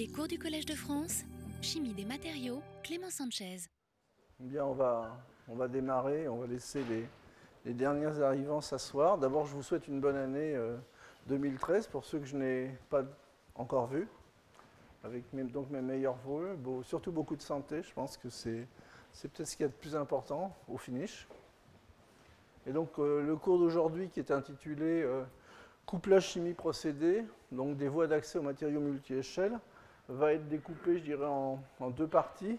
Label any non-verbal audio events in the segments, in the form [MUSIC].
Les cours du Collège de France, Chimie des matériaux, Clément Sanchez. Bien, on va, on va démarrer, on va laisser les, les derniers arrivants s'asseoir. D'abord, je vous souhaite une bonne année euh, 2013 pour ceux que je n'ai pas encore vus, avec mes, donc mes meilleurs voeux, surtout beaucoup de santé, je pense que c'est c'est peut-être ce qu'il y a de plus important au finish. Et donc euh, le cours d'aujourd'hui qui est intitulé euh, Couplage chimie procédé, donc des voies d'accès aux matériaux multi-échelles, va être découpé, je dirais, en, deux parties.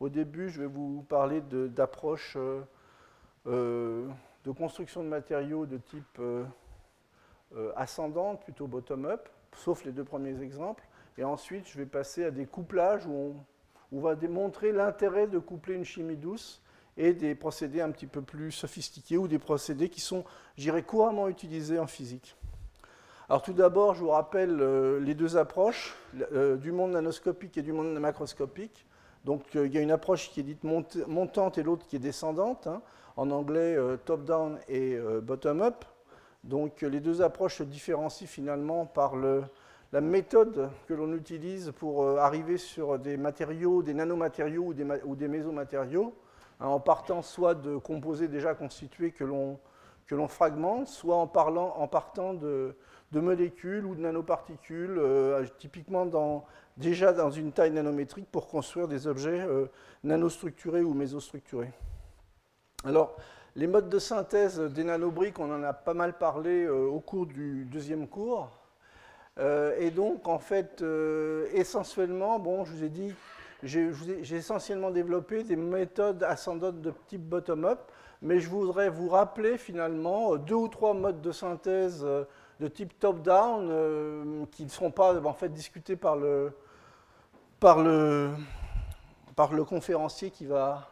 Au début, je vais vous parler d'approches euh, euh, de construction de matériaux de type euh, euh, ascendante, plutôt bottom-up, sauf les deux premiers exemples. Et ensuite, je vais passer à des couplages où on, où on va démontrer l'intérêt de coupler une chimie douce et des procédés un petit peu plus sophistiqués ou des procédés qui sont, je dirais, couramment utilisés en physique. Alors tout d'abord, je vous rappelle euh, les deux approches, euh, du monde nanoscopique et du monde macroscopique. Donc euh, il y a une approche qui est dite mont- montante et l'autre qui est descendante, hein, en anglais top-down et bottom-up. Donc les deux approches se différencient finalement par la méthode que l'on utilise pour arriver sur des matériaux, des nanomatériaux ou des, mésomatériaux, hein, en partant soit de composés déjà constitués que l'on fragmente, soit en, parlant, en partant de, de molécules ou de nanoparticules, euh, typiquement déjà dans une taille nanométrique pour construire des objets euh, nanostructurés ou mésostructurés. Alors, les modes de synthèse des nanobriques, on en a pas mal parlé euh, au cours du deuxième cours. Et donc, en fait, essentiellement, bon, je vous ai dit, j'ai essentiellement développé des méthodes ascendantes de type bottom-up, mais je voudrais vous rappeler finalement deux ou trois modes de synthèse de type top-down euh, qui ne seront pas en fait discutés par le, conférencier qui va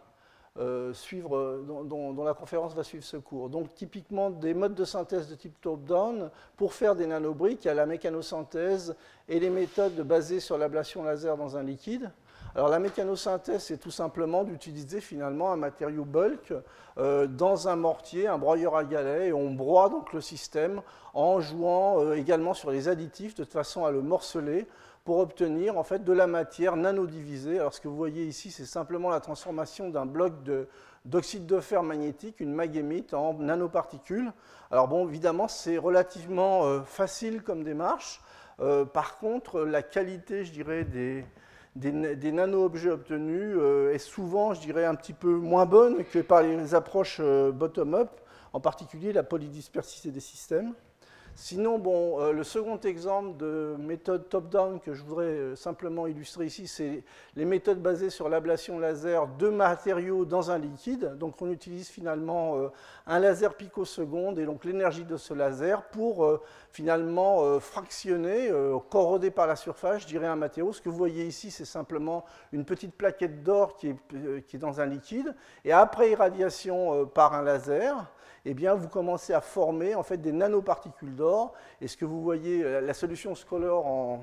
euh, suivre, dont la conférence va suivre ce cours. Donc typiquement des modes de synthèse de type top-down pour faire des nanobriques, il y a la mécanosynthèse et les méthodes basées sur l'ablation laser dans un liquide. Alors la mécanosynthèse, c'est tout simplement d'utiliser finalement un matériau bulk euh, dans un mortier, un broyeur à galets, et on broie donc le système en jouant euh, également sur les additifs de façon à le morceler pour obtenir en fait de la matière nanodivisée. Alors ce que vous voyez ici, c'est simplement la transformation d'un bloc de- d'oxyde de, fer magnétique, une magémite, en nanoparticules. Alors bon, évidemment, c'est relativement euh, facile comme démarche. Par contre, la qualité, je dirais, des, des, na- des nano-objets obtenus euh, est souvent, je dirais, un petit peu moins bonne que par les approches euh, bottom-up, en particulier la polydispersité des systèmes. Sinon, bon, euh, le second exemple de méthode top-down que je voudrais euh, simplement illustrer ici, c'est les méthodes basées sur l'ablation laser de matériaux dans un liquide. Donc, on utilise finalement euh, un laser picoseconde et donc l'énergie de ce laser pour finalement fractionner, corroder par la surface, je dirais un matériau. Ce que vous voyez ici, c'est simplement une petite plaquette d'or qui est, dans un liquide. Et après irradiation par un laser, eh bien, vous commencez à former en fait des nanoparticules d'or. Et ce que vous voyez, la la solution se colore en,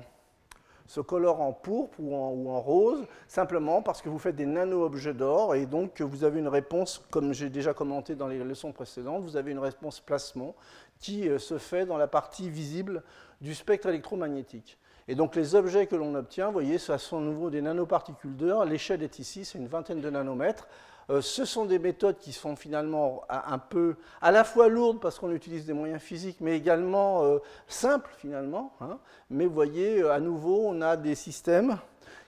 se colore en pourpre ou en, rose, simplement parce que vous faites des nano-objets d'or et donc vous avez une réponse, comme j'ai déjà commenté dans les leçons précédentes, vous avez une réponse plasmon qui euh, se fait dans la partie visible du spectre électromagnétique. Et donc les objets que l'on obtient, vous voyez, ce sont à nouveau des nanoparticules d'or. L'échelle est ici, c'est une vingtaine de nanomètres. Euh, ce sont des méthodes qui sont finalement un un peu à la fois lourdes parce qu'on utilise des moyens physiques, mais également euh, simples finalement. hein. Mais vous voyez, euh, à nouveau, on a des systèmes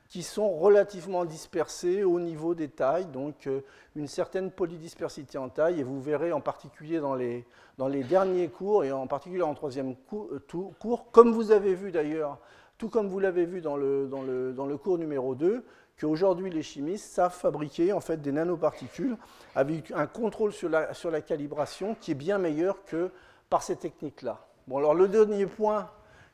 qui sont relativement dispersés au niveau des tailles, donc euh, une certaine polydispersité en taille, et vous verrez en particulier dans les, dans les derniers cours, et en particulier en troisième euh, cours, comme vous avez vu d'ailleurs, tout comme vous l'avez vu dans le, dans, le, dans le cours numéro 2, qu'aujourd'hui les chimistes savent fabriquer en fait des nanoparticules avec un contrôle sur la, sur la calibration qui est bien meilleur que par ces techniques-là. Bon, alors le dernier point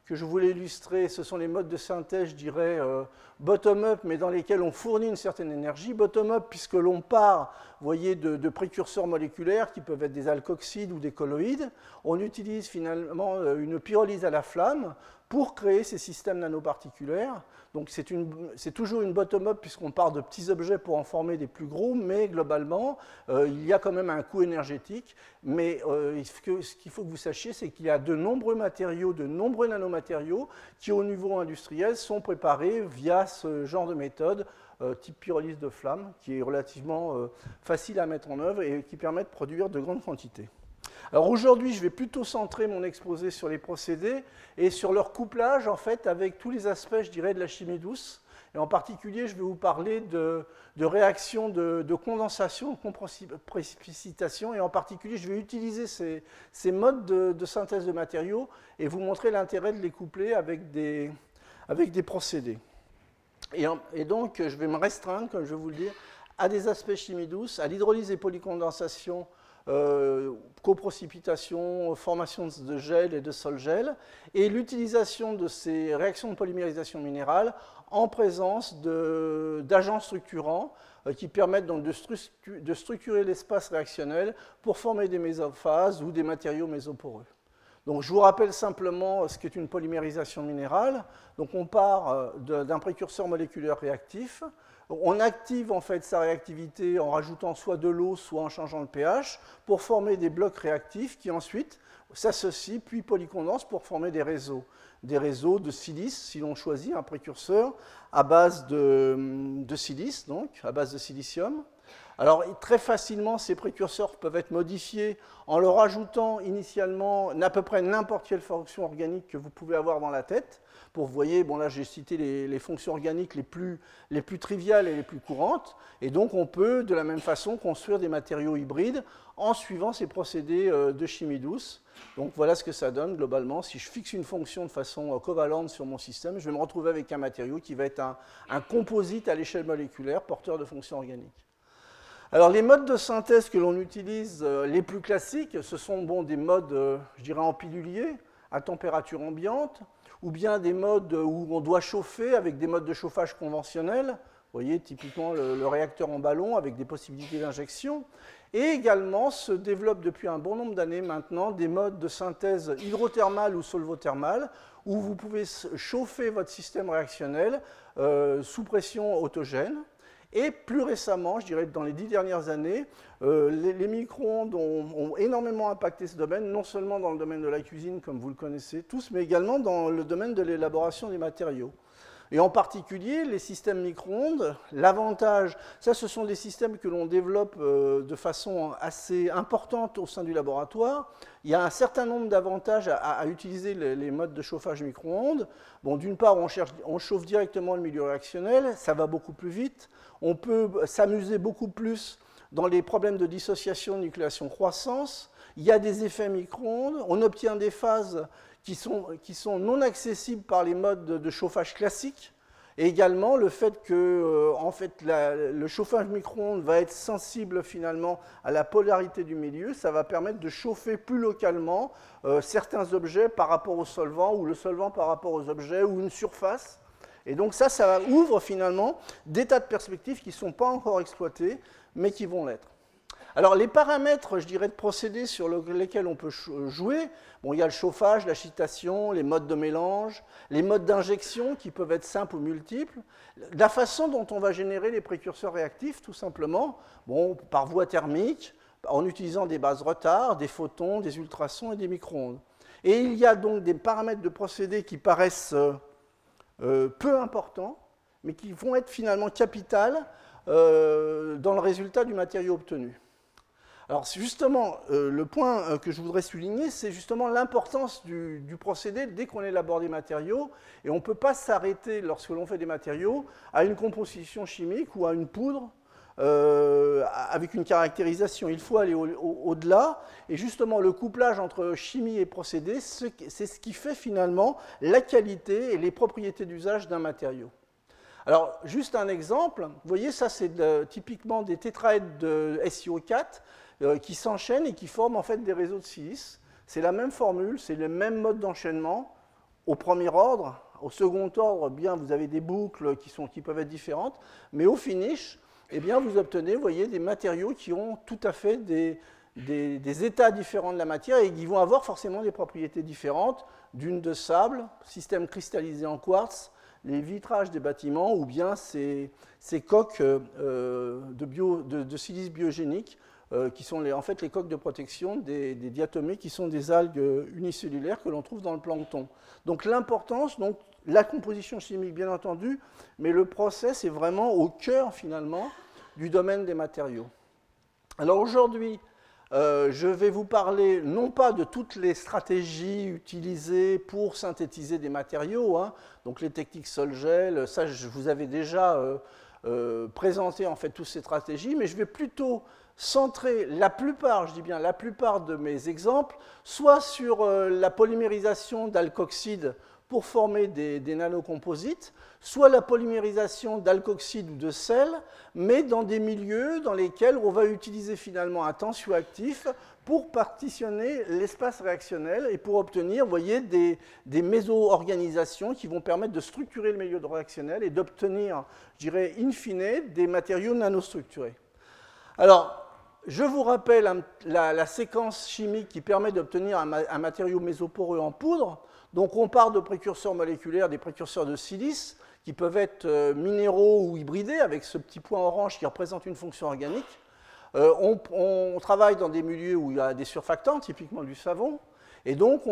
que je voulais illustrer, ce sont les modes de synthèse, je dirais, euh, bottom-up, mais dans lesquels on fournit une certaine énergie. Bottom-up, puisque l'on part, voyez, de, précurseurs moléculaires qui peuvent être des alkoxides ou des colloïdes. On utilise finalement euh, une pyrolyse à la flamme pour créer ces systèmes nanoparticulaires. Donc c'est toujours une bottom-up puisqu'on part de petits objets pour en former des plus gros, mais globalement, euh, il y a quand même un coût énergétique. Mais euh, ce qu'il faut que vous sachiez, c'est qu'il y a de nombreux matériaux, de nombreux nanomatériaux qui, au niveau industriel, sont préparés via ce genre de méthode euh, type pyrolyse de flamme, qui est relativement facile à mettre en œuvre et qui permet de produire de grandes quantités. Alors aujourd'hui, je vais plutôt centrer mon exposé sur les procédés et sur leur couplage en fait avec tous les aspects, je dirais, de la chimie douce. Et en particulier, je vais vous parler de, réactions de, condensation, de précipitation. Et en particulier, je vais utiliser ces, modes de, synthèse de matériaux et vous montrer l'intérêt de les coupler avec des, avec des procédés. Et, donc, je vais me restreindre, comme je vais vous le dire, à des aspects chimie douce, à l'hydrolyse et polycondensation euh, coprécipitation, formation de gel et de sol-gel, et l'utilisation de ces réactions de polymérisation minérale en présence d'agents structurants euh, qui permettent donc de, de structurer l'espace réactionnel pour former des mésophases ou des matériaux mésoporeux. Je vous rappelle simplement ce qu'est une polymérisation minérale. On part euh, d'un précurseur moléculaire réactif on active en fait sa réactivité en rajoutant soit de l'eau, soit en changeant le pH, pour former des blocs réactifs qui ensuite s'associent, puis polycondensent pour former des réseaux. Des réseaux de silice, si l'on choisit un précurseur à base de, silice, donc à base de silicium. Alors très facilement, ces précurseurs peuvent être modifiés en leur ajoutant initialement à peu près n'importe quelle fonction organique que vous pouvez avoir dans la tête pour, vous voyez, bon là j'ai cité les, fonctions organiques les plus, les plus triviales et les plus courantes, et donc on peut de la même façon construire des matériaux hybrides en suivant ces procédés euh, de chimie douce. Donc voilà ce que ça donne globalement. Si je fixe une fonction de façon euh, covalente sur mon système, je vais me retrouver avec un matériau qui va être un, un composite à l'échelle moléculaire porteur de fonctions organiques. Les modes de synthèse que l'on utilise, euh, les plus classiques, ce sont bon, des modes, je dirais, en pilulier, à température ambiante ou bien des modes où on doit chauffer avec des modes de chauffage conventionnels, vous voyez typiquement le, réacteur en ballon avec des possibilités d'injection, et également se développent depuis un bon nombre d'années maintenant des modes de synthèse hydrothermale ou solvothermale, où vous pouvez chauffer votre système réactionnel euh, sous pression autogène, et plus récemment, je dirais dans les dix dernières années, euh, les, micro-ondes ont, énormément impacté ce domaine, non seulement dans le domaine de la cuisine, comme vous le connaissez tous, mais également dans le domaine de l'élaboration des matériaux. Et en particulier, les systèmes micro-ondes, l'avantage, ça ce sont des systèmes que l'on développe euh, de façon assez importante au sein du laboratoire. Il y a un certain nombre d'avantages à, utiliser les, modes de chauffage micro-ondes. Bon, D'une part, on, chauffe directement le milieu réactionnel, ça va beaucoup plus vite. On peut s'amuser beaucoup plus dans les problèmes de dissociation, nucléation, croissance. Il y a des effets micro-ondes. On obtient des phases qui sont, qui sont, non accessibles par les modes de, chauffage classiques. Et également le fait que euh, le chauffage micro-ondes va être sensible finalement à la polarité du milieu, ça va permettre de chauffer plus localement euh, certains objets par rapport au solvant ou le solvant par rapport aux objets ou une surface. Et donc ça, ça ouvre finalement des tas de perspectives qui ne sont pas encore exploitées, mais qui vont l'être. Alors les paramètres, je dirais, de procédés sur lesquels on peut jouer, bon, il y a le chauffage, l'agitation, les modes de mélange, les modes d'injection qui peuvent être simples ou multiples, la façon dont on va générer les précurseurs réactifs, tout simplement, par voie thermique, en utilisant des bases retard, des photons, des ultrasons et des micro-ondes. Et il y a donc des paramètres de procédés qui paraissent euh, euh, peu importants, mais qui vont être finalement capitales euh, dans le résultat du matériau obtenu. Alors justement, euh, le point que je voudrais souligner, c'est justement l'importance du, procédé dès qu'on élabore des matériaux. Et on ne peut pas s'arrêter, lorsque l'on fait des matériaux, à une composition chimique ou à une poudre avec une caractérisation. Il faut aller au-delà. et justement, le couplage entre chimie et procédé, c'est ce qui fait finalement la qualité et les propriétés d'usage d'un matériau. Alors, juste un exemple. Vous voyez, ça, c'est typiquement des tétraèdes de SiO4 euh, qui s'enchaînent et qui forment en fait des réseaux de silice. C'est la même formule, c'est le même mode d'enchaînement au premier ordre. Au second ordre, bien, vous avez des boucles qui, sont, qui peuvent être différentes, mais au finish, eh bien, vous obtenez, voyez, des matériaux qui ont tout à fait des, des, états différents de la matière et qui vont avoir forcément des propriétés différentes, dunes de sable, système cristallisé en quartz, les vitrages des bâtiments ou bien ces, coques euh, de, silice biogénique euh, qui sont en fait les coques de protection des, diatomées qui sont des algues unicellulaires que l'on trouve dans le plancton. Donc l'importance, donc la composition chimique bien entendu, mais le process est vraiment au cœur finalement du domaine des matériaux. Alors aujourd'hui, euh, je vais vous parler non pas de toutes les stratégies utilisées pour synthétiser des matériaux, hein, donc les techniques sol-gel, ça je vous avais déjà euh, euh, présenté en fait toutes ces stratégies, mais je vais plutôt centrer la plupart, je dis bien la plupart de mes exemples, soit sur la polymérisation d'alcoxyde pour former des, nanocomposites, soit la polymérisation d'alcoxyde ou de sel, mais dans des milieux dans lesquels on va utiliser finalement un tensioactif pour partitionner l'espace réactionnel et pour obtenir, voyez, des, des méso-organisations qui vont permettre de structurer le milieu réactionnel et d'obtenir, je dirais, in fine, des matériaux nanostructurés. Alors, je vous rappelle la, séquence chimique qui permet d'obtenir un, matériau mésoporeux en poudre. Donc on part de précurseurs moléculaires, des précurseurs de silice, qui peuvent être euh, minéraux ou hybridés, avec ce petit point orange qui représente une fonction organique. Euh, on, travaille dans des milieux où il y a des surfactants, typiquement du savon, et donc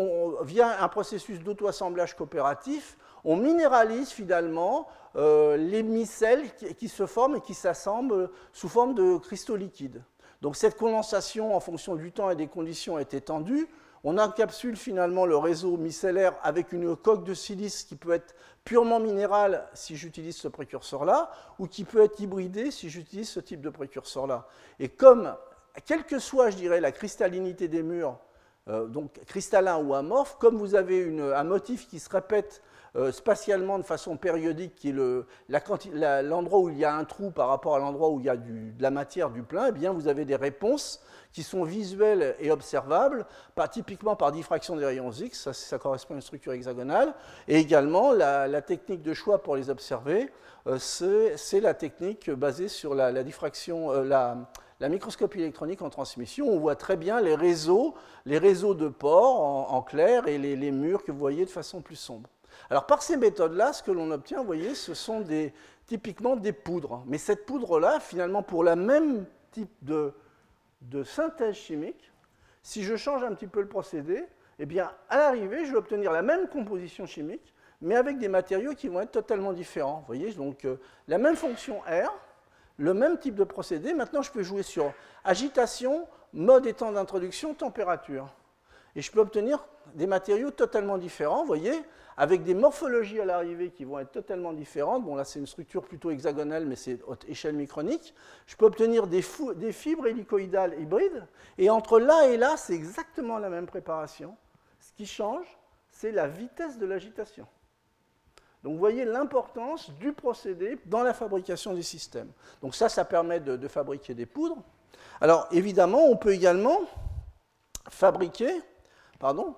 via un processus d'auto-assemblage coopératif, on minéralise finalement euh, les micelles qui, se forment et qui s'assemblent sous forme de cristaux liquides. Donc cette condensation, en fonction du temps et des conditions, est étendue. On encapsule finalement le réseau micellaire avec une coque de silice qui peut être purement minérale si j'utilise ce précurseur-là, ou qui peut être hybridé si j'utilise ce type de précurseur-là. Et comme, quelle que soit, je dirais, la cristallinité des murs, euh, donc cristallin ou amorphe, comme vous avez un motif qui se répète euh, spatialement de façon périodique, qui est l'endroit où il y a un trou par rapport à l'endroit où il y a de la matière, du plein, eh bien vous avez des réponses qui sont visuelles et observables, typiquement par diffraction des rayons X, ça, correspond à une structure hexagonale, et également la, technique de choix pour les observer, euh, c'est la technique basée sur la, diffraction, euh, la, microscopie électronique en transmission. On voit très bien les réseaux, les réseaux de pores en, clair et les, murs que vous voyez de façon plus sombre. Alors par ces méthodes-là, ce que l'on obtient, vous voyez, ce sont typiquement des poudres. Mais cette poudre-là, finalement, pour la même type de, de synthèse chimique, si je change un petit peu le procédé, eh bien, à l'arrivée, je vais obtenir la même composition chimique, mais avec des matériaux qui vont être totalement différents. Vous voyez, donc euh, la même fonction R, le même type de procédé. Maintenant, je peux jouer sur agitation, mode et temps d'introduction, température. Et je peux obtenir des matériaux totalement différents, vous voyez, avec des morphologies à l'arrivée qui vont être totalement différentes. Bon, là, c'est une structure plutôt hexagonale, mais c'est à échelle micronique. Je peux obtenir des, des, fibres hélicoïdales hybrides, et entre là et là, c'est exactement la même préparation. Ce qui change, c'est la vitesse de l'agitation. Donc vous voyez l'importance du procédé dans la fabrication des systèmes. Donc ça, ça permet de, de fabriquer des poudres. Alors évidemment, on peut également fabriquer pardon,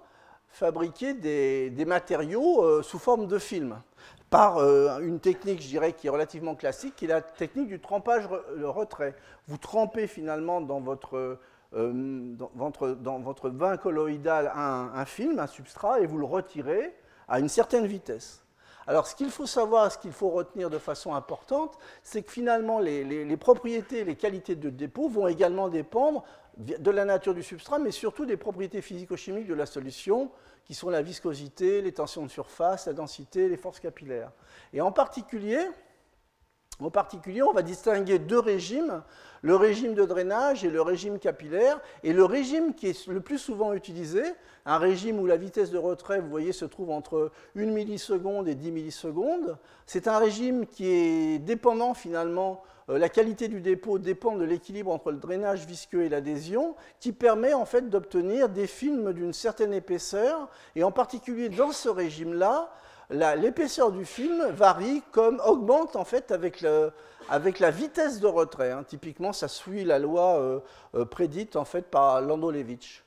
fabriquer des, matériaux euh, sous forme de film par euh, une technique, je dirais, qui est relativement classique, qui est la technique du trempage retrait. Vous trempez finalement dans votre, euh, dans votre, vin colloïdal un, film, un substrat, et vous le retirez à une certaine vitesse. Alors, ce qu'il faut savoir, ce qu'il faut retenir de façon importante, c'est que finalement, les, les, propriétés et les qualités de dépôt vont également dépendre de la nature du substrat, mais surtout des propriétés physico-chimiques de la solution, qui sont la viscosité, les tensions de surface, la densité, les forces capillaires. Et en particulier, en particulier, on va distinguer deux régimes, le régime de drainage et le régime capillaire. Et le régime qui est le plus souvent utilisé, un régime où la vitesse de retrait, vous voyez, se trouve entre 1 milliseconde et 10 millisecondes, c'est un régime qui est dépendant finalement euh, la qualité du dépôt dépend de l'équilibre entre le drainage visqueux et l'adhésion, qui permet en fait d'obtenir des films d'une certaine épaisseur. Et en particulier dans ce régime-là, l'épaisseur du film varie comme augmente en fait avec, la vitesse de retrait. Hein. Typiquement, ça suit la loi euh, euh, prédite en fait par Landolevitch.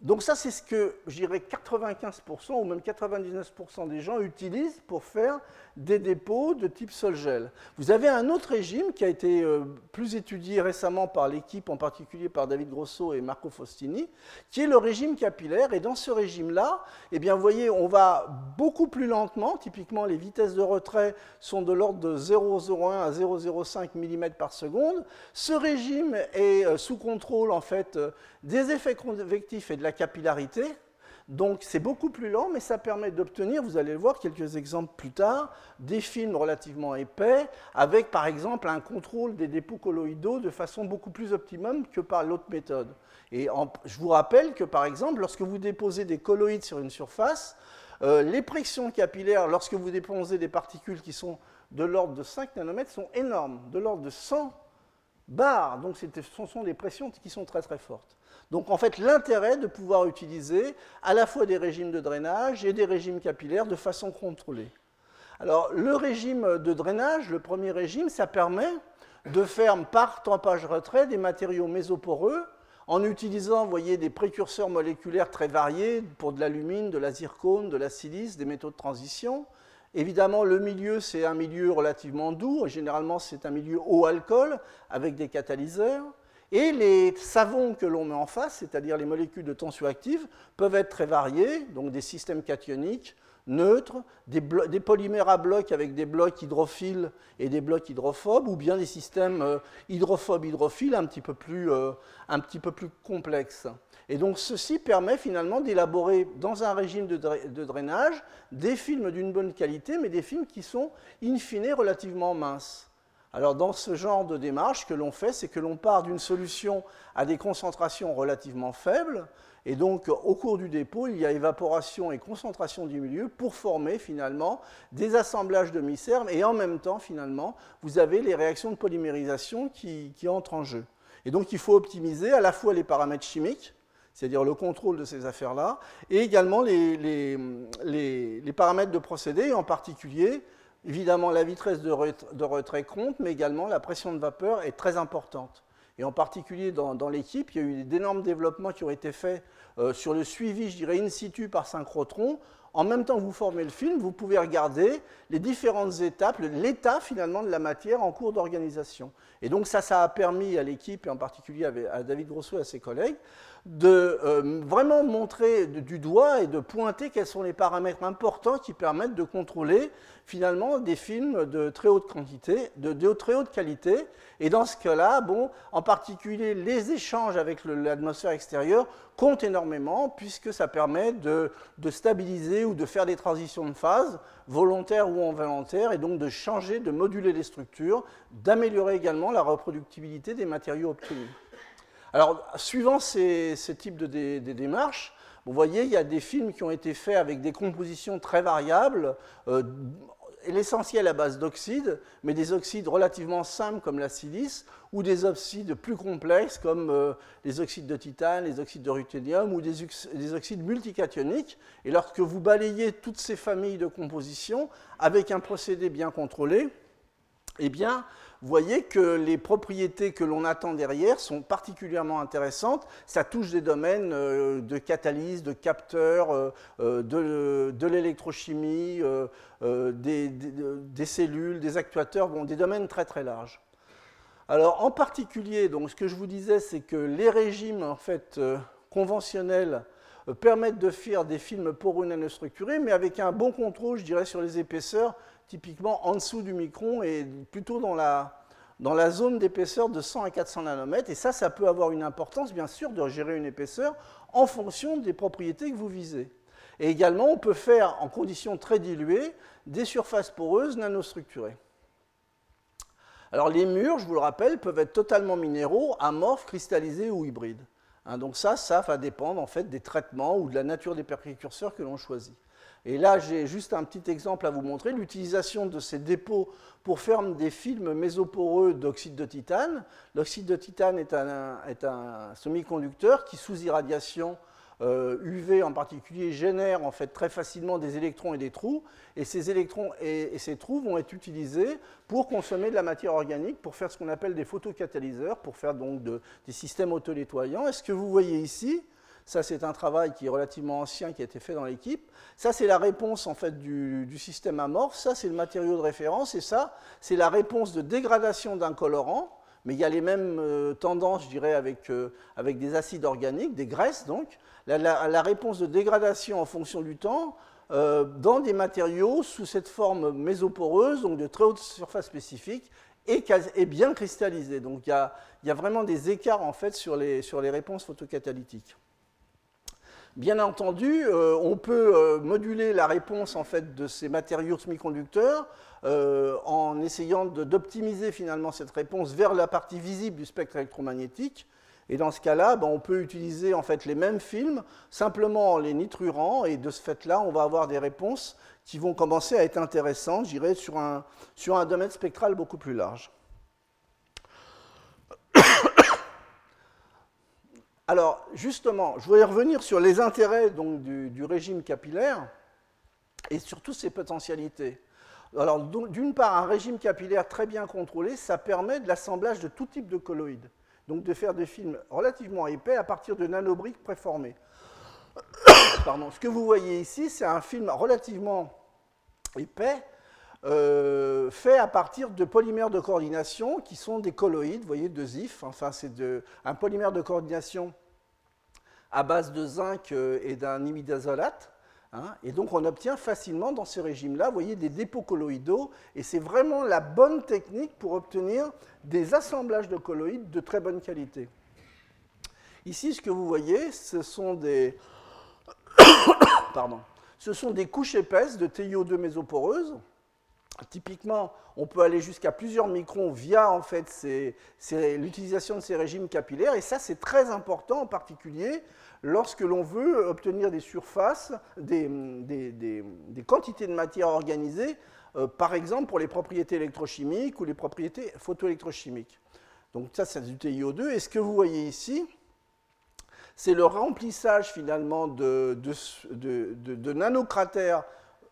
Donc ça, c'est ce que, je dirais, 95% ou même 99% des gens utilisent pour faire des dépôts de type sol-gel. Vous avez un autre régime qui a été euh, plus étudié récemment par l'équipe, en particulier par David Grosso et Marco Faustini, qui est le régime capillaire. Et dans ce régime-là, eh vous voyez, on va beaucoup plus lentement. Typiquement, les vitesses de retrait sont de l'ordre de 0,01 à 0,05 mm par seconde. Ce régime est euh, sous contrôle, en fait, euh, des effets convectifs et de la capillarité. Donc c'est beaucoup plus lent, mais ça permet d'obtenir, vous allez le voir quelques exemples plus tard, des films relativement épais, avec par exemple un contrôle des dépôts colloïdaux de façon beaucoup plus optimum que par l'autre méthode. Et je vous rappelle que par exemple, lorsque vous déposez des colloïdes sur une surface, euh, les pressions capillaires, lorsque vous déposez des particules qui sont de l'ordre de 5 nanomètres, sont énormes, de l'ordre de 100 bars. Donc ce sont des pressions qui sont très très fortes. Donc en fait, l'intérêt de pouvoir utiliser à la fois des régimes de drainage et des régimes capillaires de façon contrôlée. Alors le régime de drainage, le premier régime, ça permet de faire par trempage-retrait des matériaux mésoporeux en utilisant, voyez, des précurseurs moléculaires très variés pour de l'alumine, de la zircone, de la silice, des métaux de transition. Évidemment, le milieu, c'est un milieu relativement doux. Généralement, c'est un milieu haut alcool avec des catalyseurs. Et les savons que l'on met en face, c'est-à-dire les molécules de tension active, peuvent être très variés, donc des systèmes cationiques, neutres, des, polymères à blocs avec des blocs hydrophiles et des blocs hydrophobes, ou bien des systèmes euh, hydrophobes-hydrophiles un, petit peu plus, euh, un petit peu plus complexes. Et donc ceci permet finalement d'élaborer dans un régime de, drainage des films d'une bonne qualité, mais des films qui sont in fine relativement minces. Alors dans ce genre de démarche, ce que l'on fait, c'est que l'on part d'une solution à des concentrations relativement faibles, et donc au cours du dépôt, il y a évaporation et concentration du milieu pour former finalement des assemblages de micères, et en même temps, finalement, vous avez les réactions de polymérisation qui, entrent en jeu. Et donc il faut optimiser à la fois les paramètres chimiques, c'est-à-dire le contrôle de ces affaires-là, et également les, les paramètres de procédé, en particulier Évidemment, la vitesse de retrait compte, mais également la pression de vapeur est très importante. Et en particulier dans, l'équipe, il y a eu d'énormes développements qui ont été faits euh, sur le suivi, je dirais, in situ par synchrotron. En même temps que vous formez le film, vous pouvez regarder les différentes étapes, l'état finalement de la matière en cours d'organisation. Et donc ça, ça a permis à l'équipe, et en particulier à David Grosso et à ses collègues, de euh, vraiment montrer du doigt et de pointer quels sont les paramètres importants qui permettent de contrôler finalement des films de très haute quantité, de, très haute qualité. Et dans ce cas-là, bon, en particulier les échanges avec l'atmosphère extérieure comptent énormément puisque ça permet de, de, stabiliser ou de faire des transitions de phase volontaires ou involontaires et donc de changer, de moduler les structures, d'améliorer également la reproductibilité des matériaux obtenus. Alors, suivant ces, types de, démarches, vous voyez, il y a des films qui ont été faits avec des compositions très variables, euh, l'essentiel à base d'oxydes, mais des oxydes relativement simples comme la silice, ou des oxydes plus complexes comme euh, les oxydes de titane, les oxydes de ruthénium, ou des, des, oxydes multicationiques. Et lorsque vous balayez toutes ces familles de compositions avec un procédé bien contrôlé, eh bien, vous voyez que les propriétés que l'on attend derrière sont particulièrement intéressantes. Ça touche des domaines euh, de catalyse, de capteurs, euh, euh, de, l'électrochimie, des, cellules, des actuateurs, bon, des domaines très très larges. Alors en particulier, ce que je vous disais, c'est que les régimes en fait, conventionnels permettent de faire des films poreux nanostructurés, mais avec un bon contrôle, je dirais, sur les épaisseurs typiquement en dessous du micron et plutôt dans la, dans la zone d'épaisseur de 100 à 400 nanomètres. Et ça, ça peut avoir une importance, bien sûr, de gérer une épaisseur en fonction des propriétés que vous visez. Et également, on peut faire, en conditions très diluées, des surfaces poreuses nanostructurées. Alors les murs, je vous le rappelle, peuvent être totalement minéraux, amorphes, cristallisés ou hybrides. Hein, donc ça, ça va dépendre en fait des traitements ou de la nature des précurseurs que l'on choisit. Et là, j'ai juste un petit exemple à vous montrer, l'utilisation de ces dépôts pour faire des films mésoporeux d'oxyde de titane. L'oxyde de titane est un, semi-conducteur qui, sous irradiation UV euh, en particulier, génère en fait très facilement des électrons et des trous. Et ces électrons et, ces trous vont être utilisés pour consommer de la matière organique, pour faire ce qu'on appelle des photocatalyseurs, pour faire donc des systèmes autolétoyants. Et ce que vous voyez ici, Ça, c'est un travail qui est relativement ancien, qui a été fait dans l'équipe. Ça, c'est la réponse en fait du, système amorphe. Ça, c'est le matériau de référence. Et ça, c'est la réponse de dégradation d'un colorant. Mais il y a les mêmes euh, tendances, je dirais, avec, euh, avec des acides organiques, des graisses donc. La, réponse de dégradation en fonction du temps euh, dans des matériaux sous cette forme mésoporeuse, donc de très haute surface spécifique, et, bien cristallisée. Donc il y, a, il y, a, vraiment des écarts en fait sur les, sur les réponses photocatalytiques. Bien entendu, euh, on peut euh, moduler la réponse en fait, de ces matériaux semi-conducteurs euh, en essayant d'optimiser finalement cette réponse vers la partie visible du spectre électromagnétique. Et dans ce cas-là, ben, on peut utiliser en fait les mêmes films, simplement en les nitrurant, et de ce fait-là, on va avoir des réponses qui vont commencer à être intéressantes, j'irai sur sur un domaine spectral beaucoup plus large. Alors, justement, je voudrais revenir sur les intérêts du, régime capillaire et surtout ses potentialités. Alors, d'une part, un régime capillaire très bien contrôlé, ça permet de l'assemblage de tout type de colloïdes. Donc, de faire des films relativement épais à partir de nanobriques préformées. [COUGHS] Pardon. Ce que vous voyez ici, c'est un film relativement épais, euh, fait à partir de polymères de coordination qui sont des colloïdes, vous voyez, de ZIF. Enfin, c'est un polymère de coordination à base de zinc euh, et d'un imidazolate. Hein. et donc, on obtient facilement dans ce régime-là, voyez, des dépôts colloïdaux. Et c'est vraiment la bonne technique pour obtenir des assemblages de colloïdes de très bonne qualité. Ici, ce que vous voyez, ce sont des, [COUGHS] ce sont des couches épaisses de TiO2 mésoporeuses Typiquement, on peut aller jusqu'à plusieurs microns via en fait l'utilisation de ces régimes capillaires, et ça c'est très important en particulier lorsque l'on veut obtenir des surfaces, des, quantités de matière organisées, euh, par exemple pour les propriétés électrochimiques ou les propriétés photoélectrochimiques. Donc ça c'est du TiO2, et ce que vous voyez ici, c'est le remplissage finalement de, de nanocratères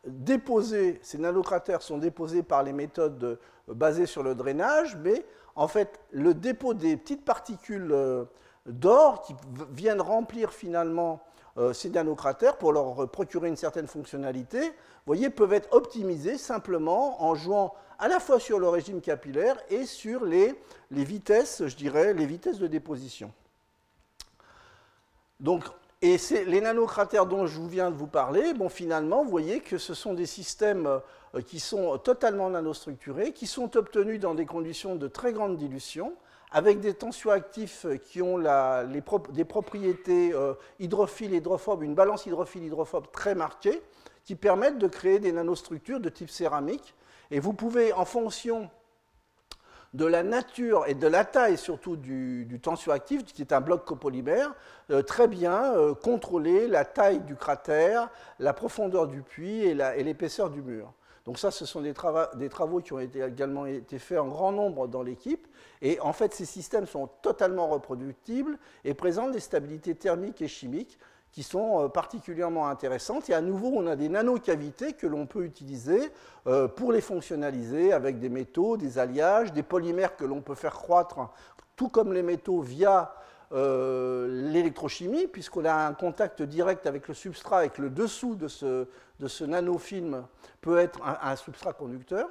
déposés, ces nanocratères sont déposés par les méthodes euh, basées sur le drainage, mais en fait, le dépôt des petites particules euh, d'or qui viennent remplir finalement euh, ces nanocratères pour leur procurer une certaine fonctionnalité, voyez, peuvent être optimisés simplement en jouant à la fois sur le régime capillaire et sur les, les vitesses, je dirais, les vitesses de déposition. Donc, et les nanocratères dont je viens de vous parler, finalement, vous voyez que ce sont des systèmes euh, qui sont totalement nanostructurés, qui sont obtenus dans des conditions de très grande dilution, avec des tensioactifs qui ont des propriétés euh, hydrophiles, hydrophobes, une balance hydrophile-hydrophobe très marquée, qui permettent de créer des nanostructures de type céramique. Et vous pouvez, en fonction de la nature et de la taille surtout du, du tensioactif, qui est un bloc copolymère, euh, très bien euh, contrôler la taille du cratère, la profondeur du puits et l'épaisseur du mur. Donc ça, ce sont des, travaux qui ont également été faits en grand nombre dans l'équipe. Et en fait, ces systèmes sont totalement reproductibles et présentent des stabilités thermiques et chimiques qui sont euh, particulièrement intéressantes. Et à nouveau, on a des nanocavités que l'on peut utiliser euh, pour les fonctionnaliser avec des métaux, des alliages, des polymères que l'on peut faire croître, tout comme les métaux, via euh, l'électrochimie, puisqu'on a un contact direct avec le substrat et que le dessous de ce, de ce nanofilm peut être un substrat conducteur.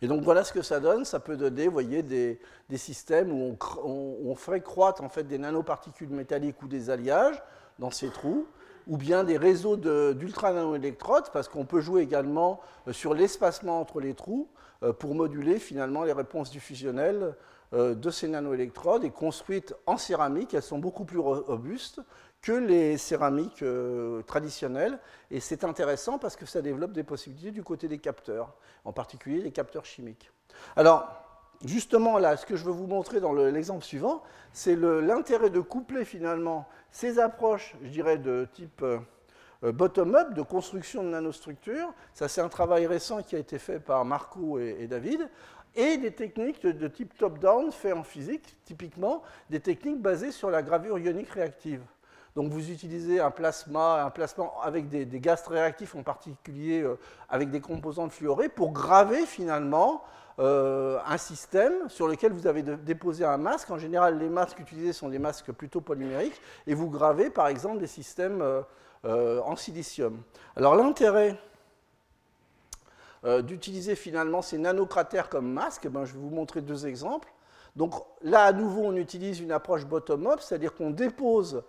Et donc voilà ce que ça donne. Ça peut donner, voyez, des, systèmes où on, ferait croître en fait des nanoparticules métalliques ou des alliages dans ces trous, ou bien des réseaux d'ultra-nanoélectrodes, parce qu'on peut jouer également euh, sur l'espacement entre les trous euh, pour moduler finalement les réponses diffusionnelles euh, de ces nanoélectrodes et construites en céramique. Elles sont beaucoup plus robustes que les céramiques euh, traditionnelles. Et c'est intéressant parce que ça développe des possibilités du côté des capteurs, en particulier les capteurs chimiques. Alors, justement, là, ce que je veux vous montrer dans l'exemple suivant, c'est l'intérêt de coupler finalement ces approches, je dirais, de type euh, euh, bottom-up, de construction de nanostructures. Ça, c'est un travail récent qui a été fait par Marco et, David. Et des techniques de, type top-down fait en physique, typiquement des techniques basées sur la gravure ionique réactive. Donc vous utilisez un plasma, un plasma avec des, gaz très réactifs, en particulier euh, avec des composantes fluorées, pour graver finalement euh, un système sur lequel vous avez déposé un masque. En général, les masques utilisés sont des masques plutôt polymériques, et vous gravez par exemple des systèmes en silicium. Alors l'intérêt d'utiliser finalement ces nanocratères comme masque, ben, je vais vous montrer deux exemples. Donc là, à nouveau, on utilise une approche bottom-up, c'est-à-dire qu'on dépose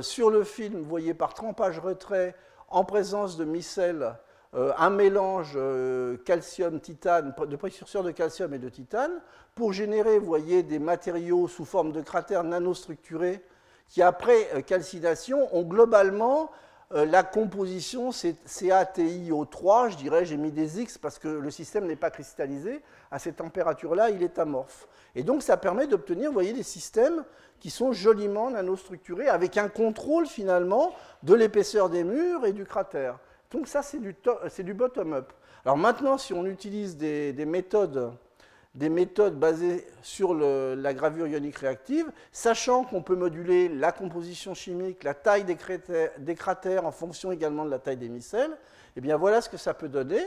sur le film, vous voyez, par trempage-retrait, en présence de micelles, euh, un mélange euh, calcium-titane, de précurseurs de calcium et de titane, pour générer, voyez, des matériaux sous forme de cratères nanostructurés qui, après euh, calcination, ont globalement la composition CaTiO3, je dirais, j'ai mis des X parce que le système n'est pas cristallisé. À cette température-là, il est amorphe. Et donc, ça permet d'obtenir, vous voyez, des systèmes qui sont joliment nanostructurés avec un contrôle finalement de l'épaisseur des murs et du cratère. Donc ça, c'est du, du bottom-up. Alors maintenant, si on utilise des, méthodes, des méthodes basées sur la gravure ionique réactive, sachant qu'on peut moduler la composition chimique, la taille des cratères, en fonction également de la taille des micelles, eh bien voilà ce que ça peut donner.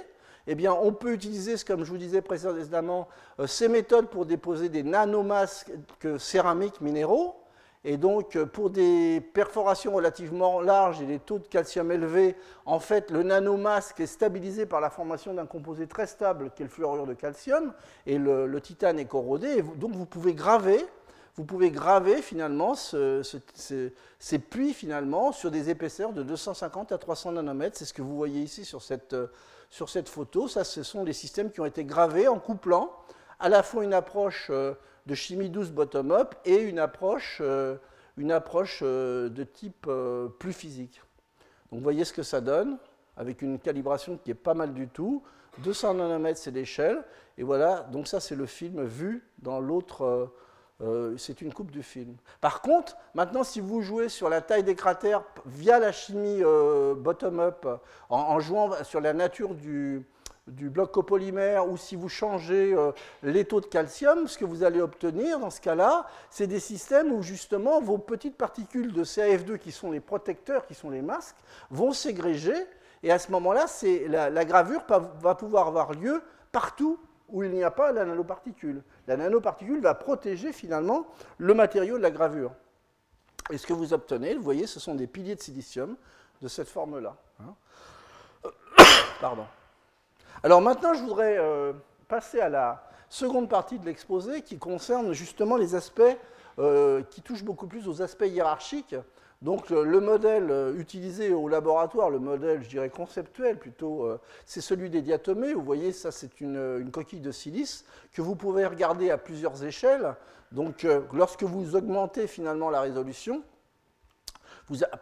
Eh bien, on peut utiliser, comme je vous disais précédemment, euh, ces méthodes pour déposer des nanomasques céramiques minéraux. Et donc, euh, pour des perforations relativement larges et des taux de calcium élevés, en fait, le nanomasque est stabilisé par la formation d'un composé très stable qui est le fluorure de calcium, et le, titane est corrodé. Et donc, vous pouvez graver, vous pouvez graver finalement ces puits finalement sur des épaisseurs de 250 à 300 nanomètres. C'est ce que vous voyez ici sur cette, euh, sur cette photo. Ça, ce sont les systèmes qui ont été gravés en couplant à la fois une approche euh, de chimie douce bottom-up et une approche, euh, une approche euh, de type euh, plus physique. Donc vous voyez ce que ça donne, avec une calibration qui est pas mal du tout. 200 nanomètres, c'est l'échelle. Et voilà, donc ça, c'est le film vu dans l'autre. c'est une coupe du film. Par contre, maintenant, si vous jouez sur la taille des cratères via la chimie bottom-up, en, jouant sur la nature du, du bloc copolymère ou si vous changez euh, les taux de calcium, ce que vous allez obtenir dans ce cas-là, c'est des systèmes où justement vos petites particules de CAF2 qui sont les protecteurs, qui sont les masques, vont ségréger et à ce moment-là, la, la, gravure va pouvoir avoir lieu partout où il n'y a pas la nanoparticule. La nanoparticule va protéger finalement le matériau de la gravure. Et ce que vous obtenez, vous voyez, ce sont des piliers de silicium de cette forme-là. Hein. [COUGHS] Pardon. Alors maintenant, je voudrais euh, passer à la seconde partie de l'exposé qui concerne justement les aspects euh, qui touchent beaucoup plus aux aspects hiérarchiques. Donc le modèle euh, utilisé au laboratoire, le modèle, je dirais conceptuel plutôt, c'est celui des diatomées. Vous voyez, ça c'est une, coquille de silice que vous pouvez regarder à plusieurs échelles. Donc lorsque vous augmentez finalement la résolution,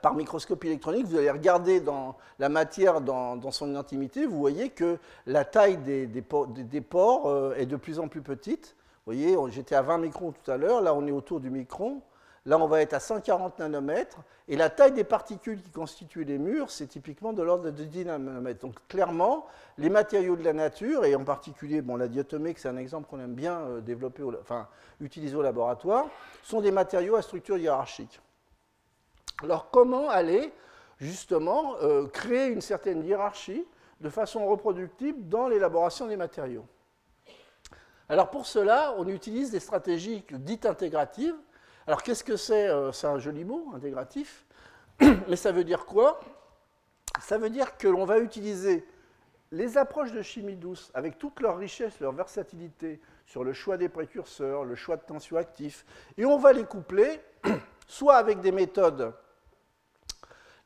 par microscopie électronique, vous allez regarder dans la matière dans, son intimité, vous voyez que la taille des, pores euh, est de plus en plus petite. Vous voyez, j'étais à 20 microns tout à l'heure, là on est autour du micron. Là, on va être à 140 nanomètres. Et la taille des particules qui constituent les murs, c'est typiquement de l'ordre de 10 nanomètres. Donc, clairement, les matériaux de la nature, et en particulier bon, la diatomique, c'est un exemple qu'on aime bien euh, développer, enfin, utiliser au laboratoire, sont des matériaux à structure hiérarchique. Alors comment aller justement euh, créer une certaine hiérarchie de façon reproductible dans l'élaboration des matériaux? Alors pour cela, on utilise des stratégies dites intégratives. Alors qu'est-ce que c'est euh, C'est un joli mot, intégratif. [CLEARS THROAT] Mais ça veut dire quoi? Ça veut dire que l'on va utiliser les approches de chimie douce avec toute leur richesse, leur versatilité sur le choix des précurseurs, le choix de tensioactifs, et on va les coupler [CLEARS THROAT] soit avec des méthodes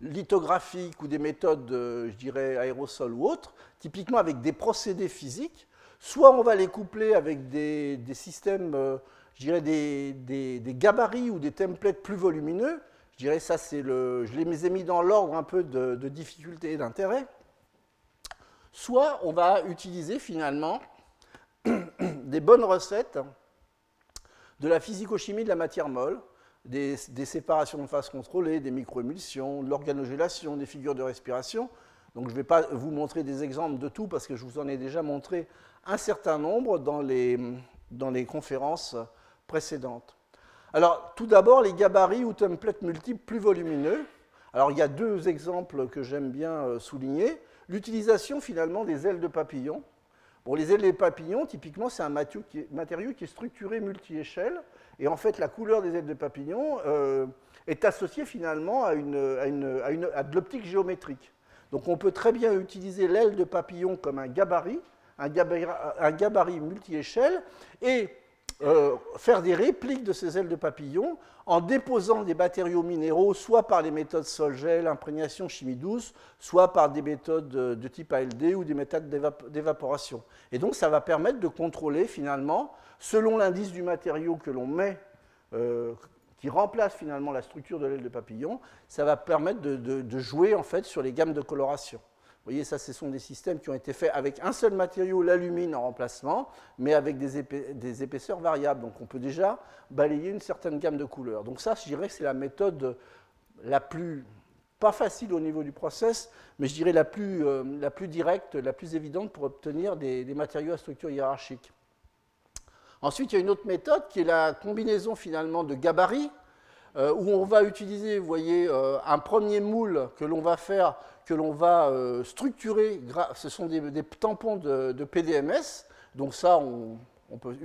lithographiques ou des méthodes, je dirais, aérosols ou autres, typiquement avec des procédés physiques, soit on va les coupler avec des, systèmes, euh, je dirais, des, gabarits ou des templates plus volumineux. Je dirais ça, c'est le, je les ai mis dans l'ordre un peu de, de difficulté et d'intérêt. Soit on va utiliser finalement [CLEARS THROAT] des bonnes recettes de la physico-chimie de la matière molle, des, séparations de phase contrôlées, des microémulsions, de l'organogélation, des figures de respiration. Donc je ne vais pas vous montrer des exemples de tout parce que je vous en ai déjà montré un certain nombre dans les, dans les conférences précédentes. Alors tout d'abord les gabarits ou templates multiples plus volumineux. Alors il y a deux exemples que j'aime bien euh, souligner. L'utilisation finalement des ailes de papillon Pour les ailes des papillons, typiquement, c'est un matériau qui est structuré multi-échelle. Et en fait, la couleur des ailes de papillon euh, est associée finalement à, de l'optique géométrique. Donc on peut très bien utiliser l'aile de papillon comme un gabarit, un gabarit, multi-échelle, et euh, faire des répliques de ces ailes de papillon en déposant des matériaux minéraux, soit par les méthodes sol-gel, imprégnation, chimie douce, soit par des méthodes de type ALD ou des méthodes d'évaporation. Et donc ça va permettre de contrôler finalement, selon l'indice du matériau que l'on met, euh, qui remplace finalement la structure de l'aile de papillon, ça va permettre de, jouer en fait sur les gammes de coloration. Vous voyez, ça, ce sont des systèmes qui ont été faits avec un seul matériau, l'alumine en remplacement, mais avec des, épaisseurs variables. Donc on peut déjà balayer une certaine gamme de couleurs. Donc ça, je dirais que c'est la méthode la plus, pas facile au niveau du process, mais je dirais la plus, euh, directe, la plus évidente pour obtenir des matériaux à structure hiérarchique. Ensuite, il y a une autre méthode qui est la combinaison finalement de gabarits, euh, où on va utiliser, vous voyez, euh, un premier moule que l'on va faire que l'on va euh, structurer, ce sont des, tampons de, PDMS, donc ça, on, peut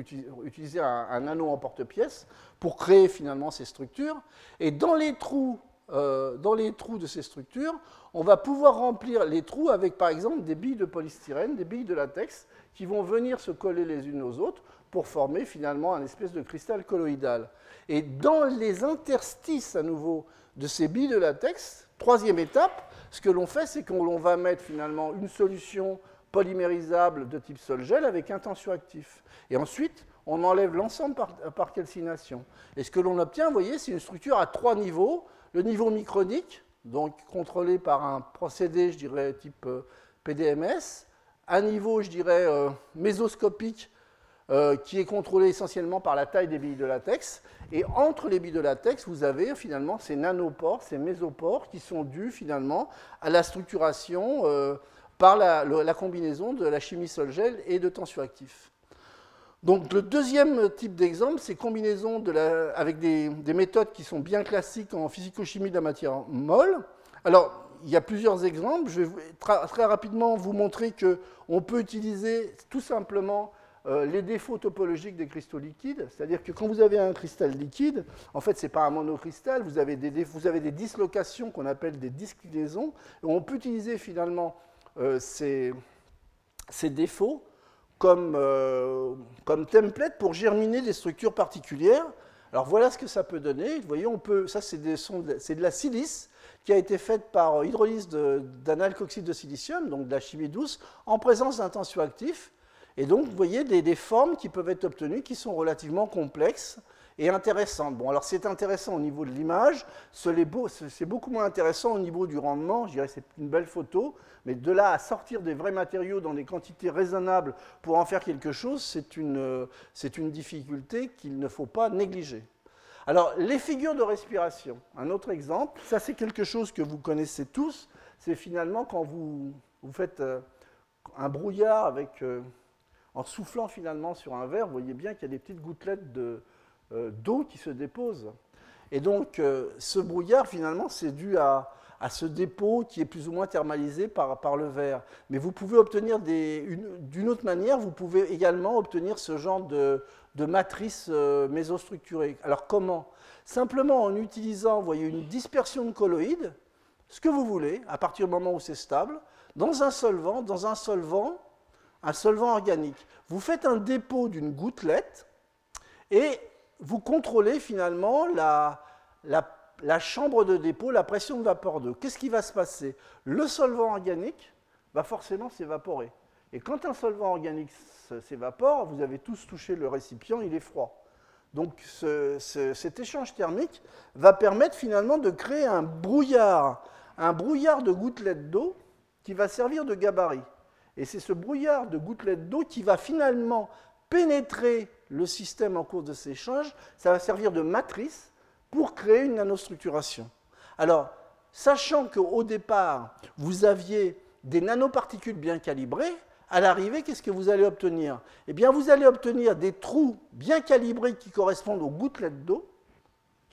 utiliser un, anneau en porte-pièce pour créer finalement ces structures. Et dans les trous dans les trous de ces structures, on va pouvoir remplir les trous avec par exemple des billes de polystyrène, des billes de latex, qui vont venir se coller les unes aux autres pour former finalement un espèce de cristal colloïdal. Et dans les interstices à nouveau de ces billes de latex, troisième étape, ce que l'on fait, c'est qu'on va mettre finalement une solution polymérisable de type sol-gel avec un tensioactif. Et ensuite, on enlève l'ensemble par, calcination. Et ce que l'on obtient, vous voyez, c'est une structure à trois niveaux. Le niveau micronique, donc contrôlé par un procédé, je dirais, type euh, PDMS. Un niveau, je dirais, euh, mésoscopique, euh, qui est contrôlé essentiellement par la taille des billes de latex. Et entre les billes de latex, vous avez finalement ces nanopores, ces mésopores, qui sont dus finalement à la structuration euh, par la, combinaison de la chimie sol-gel et de tensioactifs. Donc le deuxième type d'exemple, c'est combinaison avec des, des, méthodes qui sont bien classiques en physico-chimie de la matière molle. Alors, il y a plusieurs exemples. Je vais très rapidement vous montrer qu'on peut utiliser tout simplement euh, les défauts topologiques des cristaux liquides, c'est-à-dire que quand vous avez un cristal liquide, en fait, ce n'est pas un monocristal, vous avez des, vous avez des dislocations qu'on appelle des disclinaisons, on peut utiliser finalement euh, ces, défauts comme, euh, template pour germiner des structures particulières. Alors voilà ce que ça peut donner. Vous voyez, on peut, ça c'est de la silice qui a été faite par hydrolyse d'un alkoxyde de silicium, donc de la chimie douce, en présence d'un tensioactif. Et donc, vous voyez des, formes qui peuvent être obtenues qui sont relativement complexes et intéressantes. Bon, alors c'est intéressant au niveau de l'image, c'est beaucoup moins intéressant au niveau du rendement. Je dirais c'est une belle photo, mais de là à sortir des vrais matériaux dans des quantités raisonnables pour en faire quelque chose, c'est une, une difficulté qu'il ne faut pas négliger. Alors, les figures de respiration, un autre exemple, ça c'est quelque chose que vous connaissez tous, c'est finalement quand vous, vous faites euh, un brouillard avec euh, en soufflant finalement sur un verre, vous voyez bien qu'il y a des petites gouttelettes euh, d'eau qui se déposent. Et donc, euh, ce brouillard, finalement, c'est dû à, ce dépôt qui est plus ou moins thermalisé par, par le verre. Mais vous pouvez obtenir d'une autre manière, vous pouvez également obtenir ce genre de, de matrice euh, mésostructurée. Alors, comment? Simplement en utilisant, vous voyez, une dispersion de colloïdes, ce que vous voulez, à partir du moment où c'est stable, dans un solvant, dans un solvant un solvant organique. Vous faites un dépôt d'une gouttelette et vous contrôlez finalement la, chambre de dépôt, la pression de vapeur d'eau. Qu'est-ce qui va se passer? Le solvant organique va forcément s'évaporer. Et quand un solvant organique s'évapore, vous avez tous touché le récipient, il est froid. Donc cet échange thermique va permettre finalement de créer un brouillard, un brouillard de gouttelettes d'eau qui va servir de gabarit. Et c'est ce brouillard de gouttelettes d'eau qui va finalement pénétrer le système en cours de séchage. Ça va servir de matrice pour créer une nanostructuration. Alors, sachant qu'au départ, vous aviez des nanoparticules bien calibrées, à l'arrivée, qu'est-ce que vous allez obtenir? Eh bien, vous allez obtenir des trous bien calibrés qui correspondent aux gouttelettes d'eau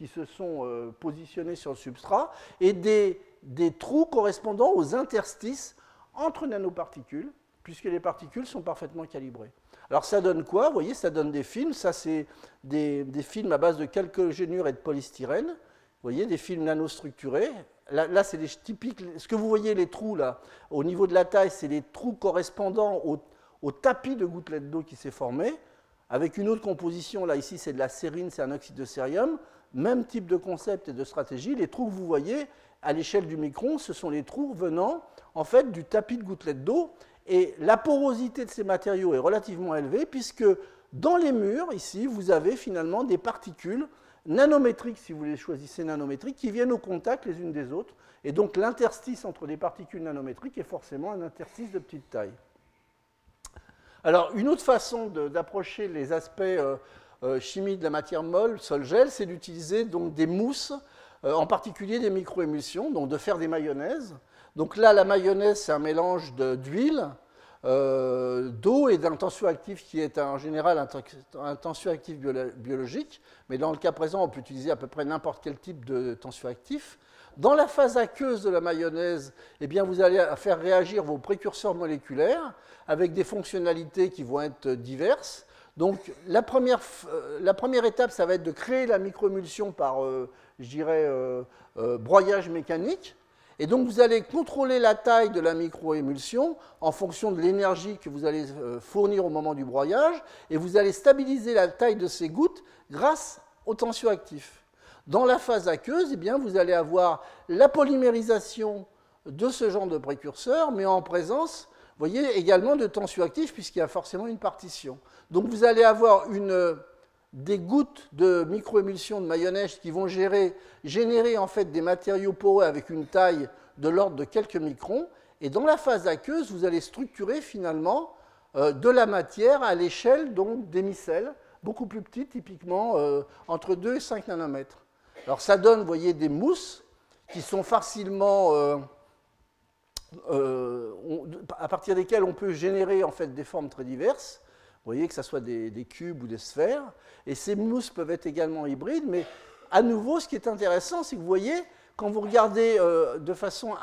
qui se sont euh, positionnés sur le substrat, et des trous correspondant aux interstices entre nanoparticules puisque les particules sont parfaitement calibrées. Alors ça donne quoi? Vous voyez, ça donne des films. Ça, c'est des, films à base de calcogénure et de polystyrène. Vous voyez, des films nanostructurés. Là, c'est les typiques. Ce que vous voyez, les trous, là, au niveau de la taille, c'est les trous correspondant au, au tapis de gouttelettes d'eau qui s'est formé, avec une autre composition. Là, ici, c'est de la sérine, c'est un oxyde de cérium. Même type de concept et de stratégie. Les trous que vous voyez, à l'échelle du micron, ce sont les trous venant, en fait, du tapis de gouttelettes d'eau. Et la porosité de ces matériaux est relativement élevée, puisque dans les murs, ici, vous avez finalement des particules nanométriques, si vous les choisissez nanométriques, qui viennent au contact les unes des autres. Et donc l'interstice entre les particules nanométriques est forcément un interstice de petite taille. Alors, une autre façon d'approcher les aspects euh, euh, chimiques de la matière molle, sol-gel, c'est d'utiliser des mousses, en particulier des microémulsions, donc de faire des mayonnaises. Donc là, la mayonnaise, c'est un mélange d'huile, d'eau et d'un tensioactif qui est en général un, tensioactif biologique. Mais dans le cas présent, on peut utiliser à peu près n'importe quel type de tensioactif. Dans la phase aqueuse de la mayonnaise, eh bien, vous allez faire réagir vos précurseurs moléculaires avec des fonctionnalités qui vont être diverses. Donc la première, euh, étape, ça va être de créer la microémulsion par, euh, je dirais, euh, broyage mécanique. Et donc vous allez contrôler la taille de la microémulsion en fonction de l'énergie que vous allez fournir au moment du broyage, et vous allez stabiliser la taille de ces gouttes grâce au tensioactif. Dans la phase aqueuse, eh bien, vous allez avoir la polymérisation de ce genre de précurseur, mais en présence voyez, également de tensioactif, puisqu'il y a forcément une partition. Donc vous allez avoir des gouttes de microémulsion de mayonnaise qui vont générer en fait des matériaux poreux avec une taille de l'ordre de quelques microns. Et dans la phase aqueuse, vous allez structurer finalement euh, de la matière à l'échelle des micelles, beaucoup plus petites, typiquement euh, entre 2 et 5 nanomètres. Alors ça donne, des mousses qui sont facilement, euh, à partir desquelles on peut générer en fait des formes très diverses. Vous voyez que ce soit des, cubes ou des sphères. Et ces mousses peuvent être également hybrides. Mais à nouveau, ce qui est intéressant, c'est que vous voyez, quand vous regardez euh, de façon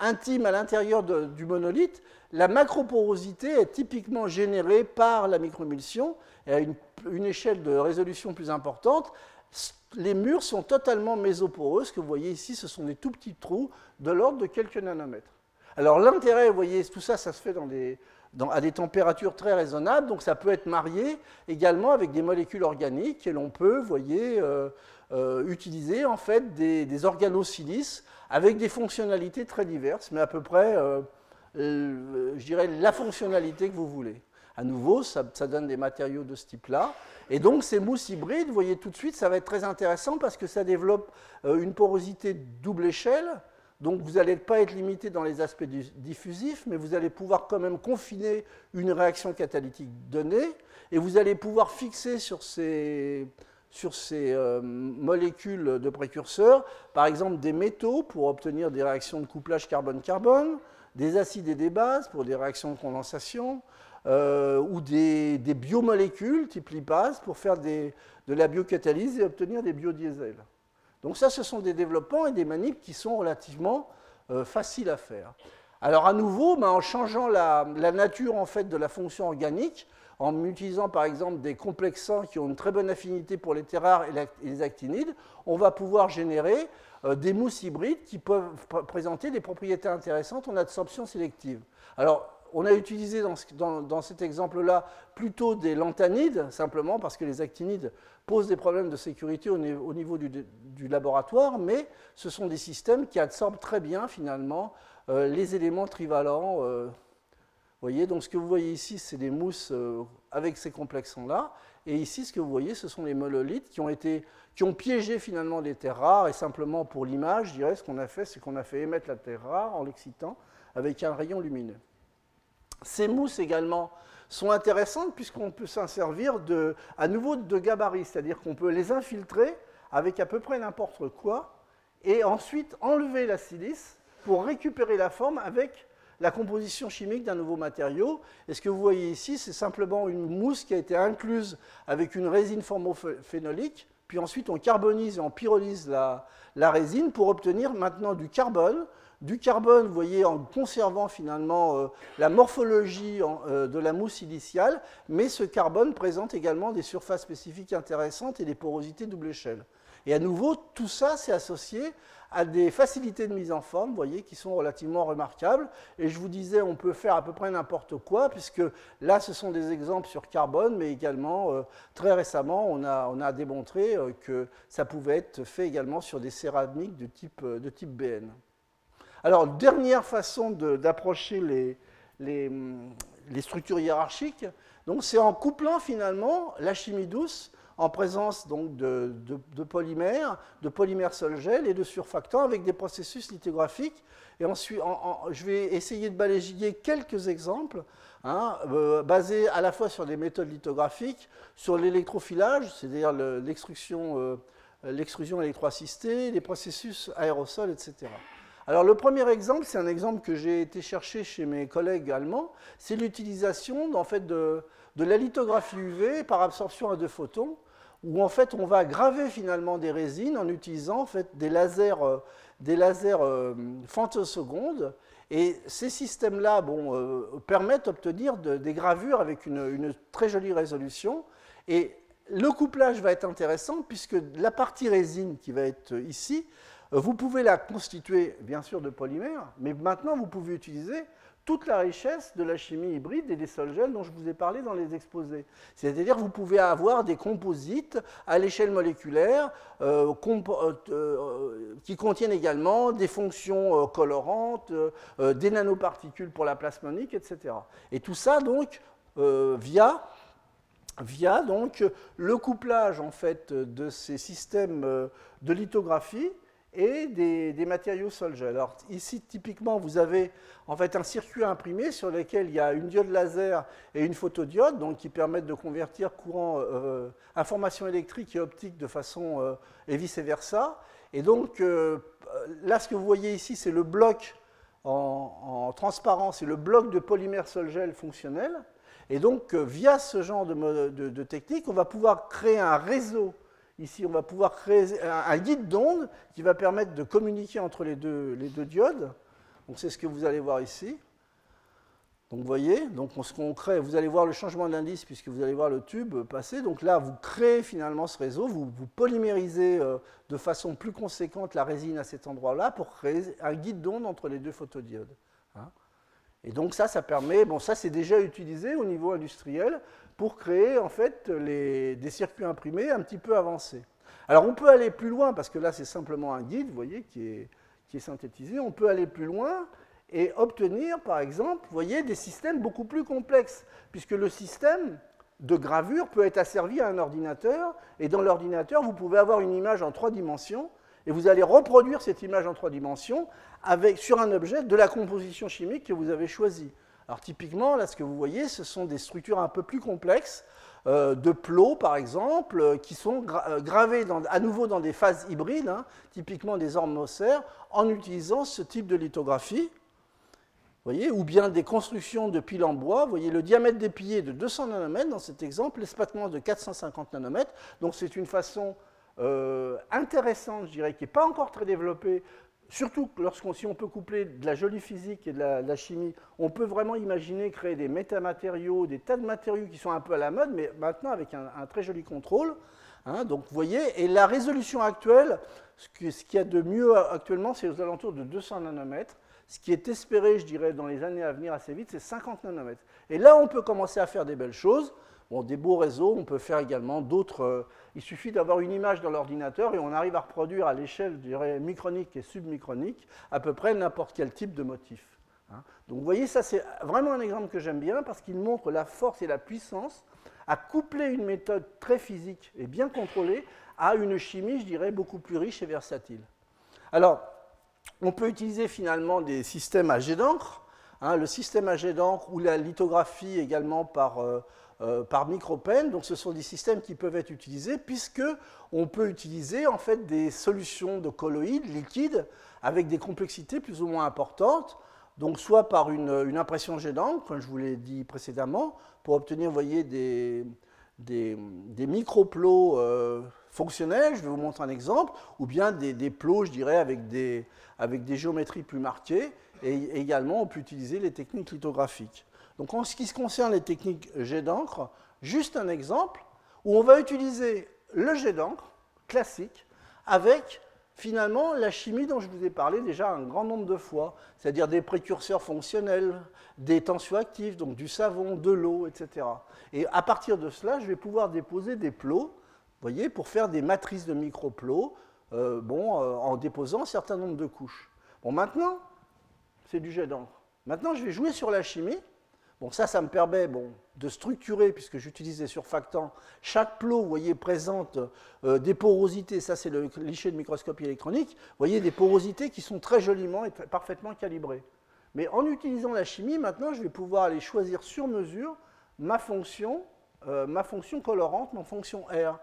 intime à l'intérieur du monolithe, la macroporosité est typiquement générée par la microémulsion et à une, échelle de résolution plus importante les murs sont totalement mésoporeux. Ce que vous voyez ici, ce sont des tout petits trous de l'ordre de quelques nanomètres. Alors l'intérêt, vous voyez, tout ça, ça se fait à des températures très raisonnables, donc ça peut être marié également avec des molécules organiques et l'on peut, vous voyez, euh, euh, utiliser en fait des, organosilices avec des fonctionnalités très diverses, mais à peu près, euh, je dirais, la fonctionnalité que vous voulez. À nouveau, ça, donne des matériaux de ce type-là. Et donc, ces mousses hybrides, vous voyez tout de suite, ça va être très intéressant parce que ça développe une porosité double échelle. Donc, vous n'allez pas être limité dans les aspects diffusifs, mais vous allez pouvoir quand même confiner une réaction catalytique donnée. Et vous allez pouvoir fixer sur ces, euh, molécules de précurseurs, par exemple des métaux pour obtenir des réactions de couplage carbone-carbone, des acides et des bases pour des réactions de condensation, euh, ou des, biomolécules type lipase pour faire de la biocatalyse et obtenir des biodiesels. Donc ça, ce sont des développements et des manips qui sont relativement euh, faciles à faire. Alors à nouveau, ben, en changeant la, nature en fait de la fonction organique, en utilisant par exemple des complexants qui ont une très bonne affinité pour les terraires et, les actinides, on va pouvoir générer euh, des mousses hybrides qui peuvent présenter des propriétés intéressantes en absorption sélective. Alors on a utilisé dans, cet exemple-là plutôt des lanthanides, simplement parce que les actinides posent des problèmes de sécurité au, niveau du, laboratoire, mais ce sont des systèmes qui absorbent très bien finalement euh, les éléments trivalents. Euh. voyez, donc ce que vous voyez ici, c'est des mousses euh, avec ces complexons-là. Et ici, ce que vous voyez, ce sont les mololithes qui ont, été, qui ont piégé finalement des terres rares. Et simplement pour l'image, je dirais, ce qu'on a fait, c'est qu'on a fait émettre la terre rare en l'excitant avec un rayon lumineux. Ces mousses également sont intéressantes puisqu'on peut s'en servir à nouveau de gabarit, c'est-à-dire qu'on peut les infiltrer avec à peu près n'importe quoi et ensuite enlever la silice pour récupérer la forme avec la composition chimique d'un nouveau matériau. Et ce que vous voyez ici, c'est simplement une mousse qui a été incluse avec une résine formophénolique, puis ensuite on carbonise et on pyrolyse la, la résine pour obtenir maintenant du carbone du carbone, vous voyez, en conservant finalement euh, la morphologie euh, de la mousse initiale, mais ce carbone présente également des surfaces spécifiques intéressantes et des porosités double échelle. Et à nouveau, tout ça, c'est associé à des facilités de mise en forme, vous voyez, qui sont relativement remarquables. Et je vous disais, on peut faire à peu près n'importe quoi, puisque là, ce sont des exemples sur carbone, mais également, euh, très récemment, on a, on a démontré que ça pouvait être fait également sur des céramiques de type, de type BN. Alors, dernière façon d'approcher les, structures hiérarchiques, c'est en couplant finalement la chimie douce en présence donc, de, polymères, de polymères sol-gel et de surfactants avec des processus lithographiques. Et ensuite, je vais essayer de balayer quelques exemples hein, euh, basés à la fois sur des méthodes lithographiques, sur l'électrophilage, c'est-à-dire l'extrusion euh, l'extrusion électroassistée, les processus aérosols, etc. Alors le premier exemple, c'est un exemple que j'ai été chercher chez mes collègues allemands, c'est l'utilisation en fait, de, la lithographie UV par absorption à deux photons, où en fait on va graver finalement des résines en utilisant en fait, des lasers, euh, des lasers euh. Et ces systèmes-là bon, euh, permettent d'obtenir des gravures avec une, très jolie résolution. Et le couplage va être intéressant puisque la partie résine qui va être ici vous pouvez la constituer, bien sûr, de polymères, mais maintenant, vous pouvez utiliser toute la richesse de la chimie hybride et des sol-gels dont je vous ai parlé dans les exposés. C'est-à-dire vous pouvez avoir des composites à l'échelle moléculaire euh, euh, qui contiennent également des fonctions colorantes, des nanoparticules pour la plasmonique, etc. Et tout ça, donc, via via donc le couplage en fait de ces systèmes de lithographie et des, matériaux sol-gel. Alors ici, typiquement, vous avez en fait un circuit imprimé sur lequel il y a une diode laser et une photodiode, donc qui permettent de convertir courant euh, information électrique et optique de façon euh, et vice versa. Et donc euh, là, ce que vous voyez ici, c'est le bloc en, transparence, c'est le bloc de polymère sol-gel fonctionnel. Et donc, via ce genre de technique, on va pouvoir créer un réseau Ici, on va pouvoir créer un guide d'onde qui va permettre de communiquer entre les deux, diodes. Donc, c'est ce que vous allez voir ici. Donc, vous voyez, donc, qu'on crée, vous allez voir le changement d'indice puisque vous allez voir le tube passer. Donc là, vous créez finalement ce réseau, vous, vous polymérisez euh, de façon plus conséquente la résine à cet endroit-là pour créer un guide d'onde entre les deux photodiodes. Hein. Et donc ça, ça permet, bon ça c'est déjà utilisé au niveau industriel pour créer en fait des circuits imprimés un petit peu avancés. Alors on peut aller plus loin, parce que là c'est simplement un guide, vous voyez, qui est, qui est synthétisé, on peut aller plus loin et obtenir par exemple, vous voyez, des systèmes beaucoup plus complexes, puisque le système de gravure peut être asservi à un ordinateur, et dans l'ordinateur vous pouvez avoir une image en trois dimensions, et vous allez reproduire cette image en trois dimensions sur un objet de la composition chimique que vous avez choisie. Alors typiquement, là, ce que vous voyez, ce sont des structures un peu plus complexes, euh, de plots par exemple, euh, qui sont euh, gravées à nouveau dans des phases hybrides, hein, typiquement des Moser, en utilisant ce type de lithographie. Voyez, ou bien des constructions de piles en bois. Vous voyez, le diamètre des piliers est de 200 nanomètres dans cet exemple, l'espacement de 450 nanomètres. Donc c'est une façon intéressante, je dirais, qui n'est pas encore très développée Surtout lorsqu'on si on peut coupler de la jolie physique et de la, chimie, on peut vraiment imaginer créer des métamatériaux, des tas de matériaux qui sont un peu à la mode, mais maintenant avec un, très joli contrôle. Hein. donc vous voyez, et la résolution actuelle, ce qu'il y a de mieux actuellement, c'est aux alentours de 200 nanomètres. Ce qui est espéré, je dirais, dans les années à venir assez vite, c'est 50 nanomètres. Et là, on peut commencer à faire des belles choses. Bon, des beaux réseaux, on peut faire également d'autres. Euh, il suffit d'avoir une image dans l'ordinateur et on arrive à reproduire à l'échelle, je dirais, micronique et submicronique, à peu près n'importe quel type de motif. Hein. Donc vous voyez, ça c'est vraiment un exemple que j'aime bien parce qu'il montre la force et la puissance à coupler une méthode très physique et bien contrôlée à une chimie, je dirais, beaucoup plus riche et versatile. Alors, on peut utiliser finalement des systèmes à jet d'encre. Hein, le système à jet d'encre ou la lithographie également par, euh, euh, par micropen. Donc ce sont des systèmes qui peuvent être utilisés puisque on peut utiliser en fait des solutions de colloïdes liquides avec des complexités plus ou moins importantes. Donc soit par une, impression jet d'encre, comme je vous l'ai dit précédemment, pour obtenir, des, des, des microplots euh, fonctionnels, je vais vous montrer un exemple, ou bien des, plots, je dirais, des, avec des géométries plus marquées, et également on peut utiliser les techniques lithographiques. Donc en ce qui se concerne les techniques jet d'encre, juste un exemple où on va utiliser le jet d'encre classique avec finalement la chimie dont je vous ai parlé déjà un grand nombre de fois, c'est-à-dire des précurseurs fonctionnels, des tensioactifs, donc du savon, de l'eau, etc. Et à partir de cela, je vais pouvoir déposer des plots, voyez, pour faire des matrices de microplots, euh, bon, euh, en déposant un certain nombre de couches. Bon, maintenant, du jet d'encre. Maintenant, je vais jouer sur la chimie. Bon, ça, ça me permet bon, de structurer, puisque j'utilise des surfactants. Chaque plot, vous voyez, présente euh, des porosités. Ça, c'est le cliché de microscopie électronique. Vous voyez, des porosités qui sont très joliment et parfaitement calibrées. Mais en utilisant la chimie, maintenant, je vais pouvoir aller choisir sur mesure ma fonction, euh, ma fonction colorante, ma fonction R.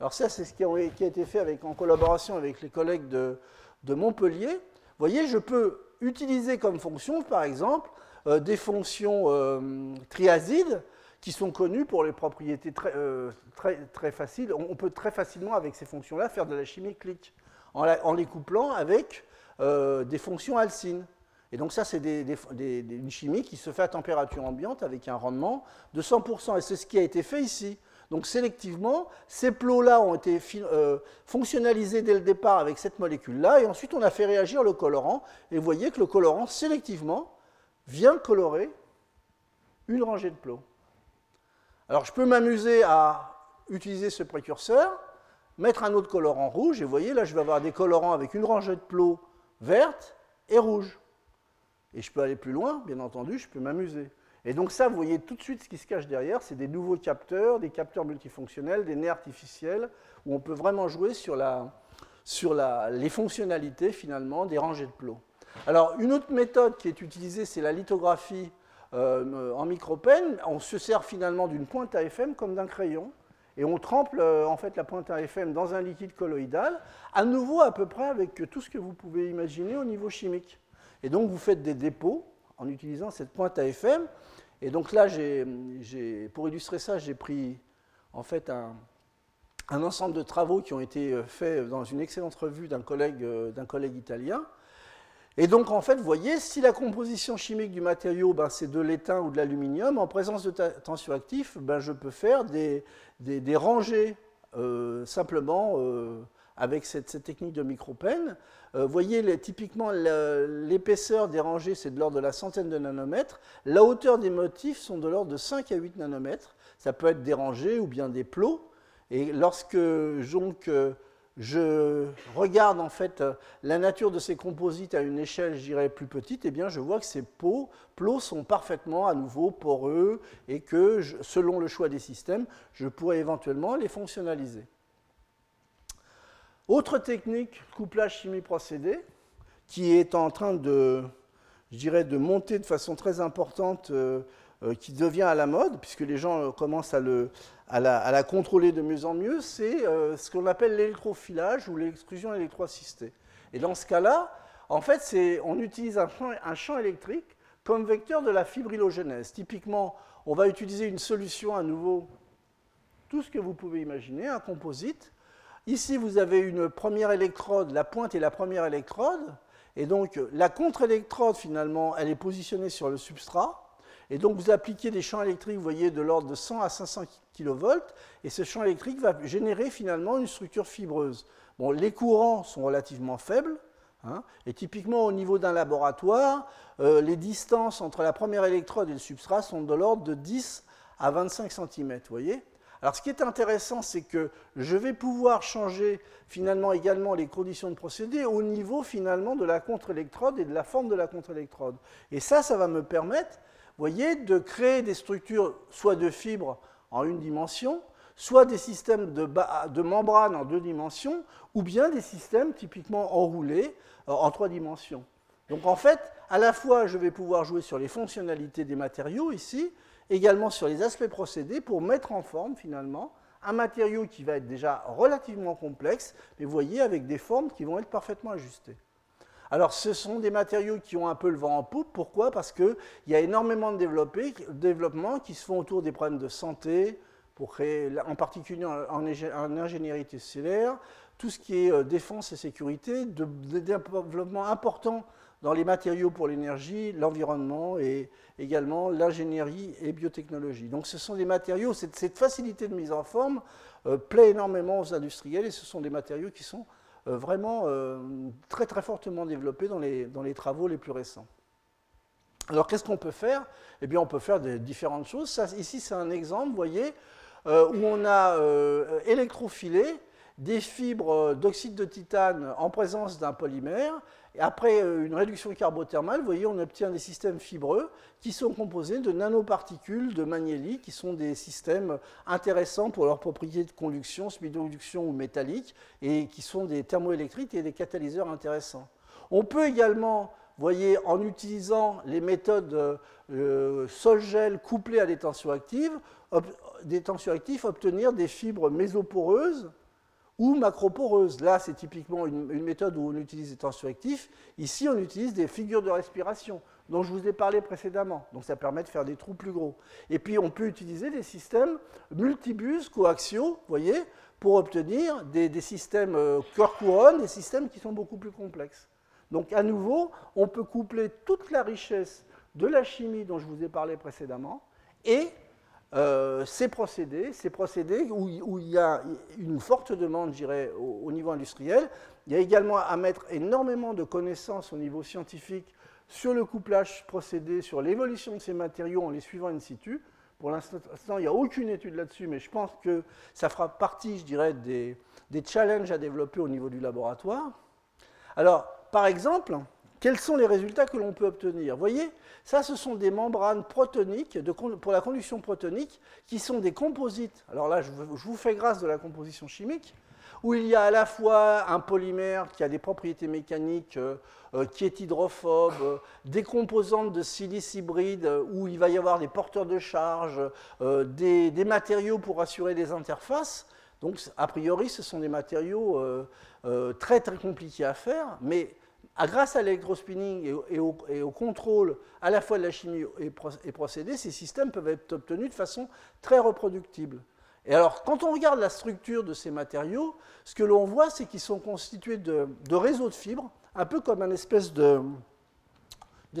Alors ça, c'est ce qui a, été fait en collaboration avec les collègues de Montpellier. Vous voyez, je peux utiliser comme fonction, par exemple, euh, des fonctions euh, triazides qui sont connues pour les propriétés très, euh, très, très faciles. On, peut très facilement, avec ces fonctions-là, faire de la chimie clique en, les couplant avec des fonctions alcines. Et donc ça, c'est une chimie qui se fait à température ambiante avec un rendement de 100%. Et c'est ce qui a été fait ici. Donc sélectivement, ces plots-là ont été euh, fonctionnalisés dès le départ avec cette molécule-là, et ensuite on a fait réagir le colorant, et vous voyez que le colorant, sélectivement, vient colorer une rangée de plots. Alors je peux m'amuser à utiliser ce précurseur, mettre un autre colorant rouge, et vous voyez là je vais avoir des colorants avec une rangée de plots verte et rouge. Et je peux aller plus loin, bien entendu, je peux m'amuser. Et donc ça, vous voyez tout de suite ce qui se cache derrière, c'est des nouveaux capteurs, des capteurs multifonctionnels, des nez artificiels, où on peut vraiment jouer sur, les fonctionnalités finalement des rangées de plots. Alors une autre méthode qui est utilisée, c'est la lithographie euh, en micropène. On se sert finalement d'une pointe à FM comme d'un crayon, et on trempe euh, en fait la pointe à FM dans un liquide colloïdal, à nouveau à peu près avec tout ce que vous pouvez imaginer au niveau chimique. Et donc vous faites des dépôts en utilisant cette pointe à FM. Et donc là, pour illustrer ça, j'ai pris en fait un, ensemble de travaux qui ont été euh, faits dans une excellente revue d'un collègue, euh, collègue italien. Et donc, en fait, vous voyez, si la composition chimique du matériau, ben, c'est de l'étain ou de l'aluminium, en présence de tensioactifs, ben, je peux faire des, rangées euh, simplement avec cette, technique de micropène. Vous voyez, typiquement, l'épaisseur des rangées, c'est de l'ordre de la centaine de nanomètres. La hauteur des motifs sont de l'ordre de 5 à 8 nanomètres. Ça peut être des rangées ou bien des plots. Et lorsque donc, je regarde en fait la nature de ces composites à une échelle, je plus petite, eh bien, je vois que ces plots sont parfaitement à nouveau poreux et que, selon le choix des systèmes, je pourrais éventuellement les fonctionnaliser. Autre technique, couplage chimie procédé, qui est en train de, je dirais, de monter de façon très importante, euh, euh, qui devient à la mode, puisque les gens euh, commencent à, la, contrôler de mieux en mieux, c'est ce qu'on appelle l'électrofilage ou l'exclusion électroassistée. Et dans ce cas-là, en fait, on utilise un champ, un champ, électrique comme vecteur de la fibrillogénèse. Typiquement, on va utiliser une solution à nouveau, tout ce que vous pouvez imaginer, un composite, Ici, vous avez une première électrode, la pointe est la première électrode, et donc la contre-électrode, finalement, elle est positionnée sur le substrat, et donc vous appliquez des champs électriques, vous voyez, de l'ordre de 100 à 500 kV, et ce champ électrique va générer finalement une structure fibreuse. Bon, les courants sont relativement faibles, hein, et typiquement au niveau d'un laboratoire, euh, les distances entre la première électrode et le substrat sont de l'ordre de 10 à 25 cm, vous voyez alors ce qui est intéressant, c'est que je vais pouvoir changer finalement également les conditions de procédé au niveau finalement de la contre-électrode et de la forme de la contre-électrode. Et ça, ça va me permettre, voyez, de créer des structures soit de fibres en une dimension, soit des systèmes de, de membranes en deux dimensions, ou bien des systèmes typiquement enroulés euh, en trois dimensions. Donc en fait, à la fois, je vais pouvoir jouer sur les fonctionnalités des matériaux ici, également sur les aspects procédés pour mettre en forme finalement un matériau qui va être déjà relativement complexe, mais vous voyez avec des formes qui vont être parfaitement ajustées. Alors ce sont des matériaux qui ont un peu le vent en poupe, pourquoi? Parce qu'il y a énormément de développements qui se font autour des problèmes de santé, pour créer, en particulier en, ingénierie tesselaire, tout ce qui est défense et sécurité, de, de développement important dans les matériaux pour l'énergie, l'environnement et également l'ingénierie et biotechnologie. Donc ce sont des matériaux, cette, facilité de mise en forme euh, plaît énormément aux industriels et ce sont des matériaux qui sont euh, vraiment euh, très très fortement développés dans les, dans les travaux les plus récents. Alors qu'est-ce qu'on peut faire? Eh bien on peut faire de différentes choses. Ici c'est un exemple, vous voyez, où on a électrofilé des fibres d'oxyde de titane en présence d'un polymère après euh, une réduction carbothermale, on obtient des systèmes fibreux qui sont composés de nanoparticules de magnéli, qui sont des systèmes intéressants pour leurs propriétés de conduction, semi-conduction ou métallique, et qui sont des thermoélectriques et des catalyseurs intéressants. On peut également, en utilisant les méthodes euh, sol-gel couplées à des tensions actives, obtenir des fibres mésoporeuses ou macroporeuse. Là, c'est typiquement une, méthode où on utilise des tensions actifs. Ici, on utilise des figures de respiration, dont je vous ai parlé précédemment. Donc, ça permet de faire des trous plus gros. Et puis, on peut utiliser des systèmes multibus coaxiaux, voyez, pour obtenir des, systèmes euh, cœur-couronne, des systèmes qui sont beaucoup plus complexes. Donc, à nouveau, on peut coupler toute la richesse de la chimie dont je vous ai parlé précédemment et euh, ces procédés, ces procédés où, il y a une forte demande, je dirais, au, niveau industriel. Il y a également à mettre énormément de connaissances au niveau scientifique sur le couplage procédé, sur l'évolution de ces matériaux en les suivant in situ. Pour l'instant, il n'y a aucune étude là-dessus, mais je pense que ça fera partie, je dirais, des, des challenges à développer au niveau du laboratoire. Alors, par exemple, quels sont les résultats que l'on peut obtenir? Vous voyez, ça, ce sont des membranes protoniques pour la conduction protonique qui sont des composites. Alors là, je vous fais grâce de la composition chimique, où il y a à la fois un polymère qui a des propriétés mécaniques, euh, euh, qui est hydrophobe, euh, des composantes de silice hybride, où il va y avoir des porteurs de charge, des, des, matériaux pour assurer des interfaces. Donc, a priori, ce sont des matériaux très très compliqués à faire, mais grâce à l'électrospinning et, au, contrôle à la fois de la chimie et, procédés, ces systèmes peuvent être obtenus de façon très reproductible. Et alors, quand on regarde la structure de ces matériaux, ce que l'on voit, c'est qu'ils sont constitués de, réseaux de fibres, un peu comme une espèce de,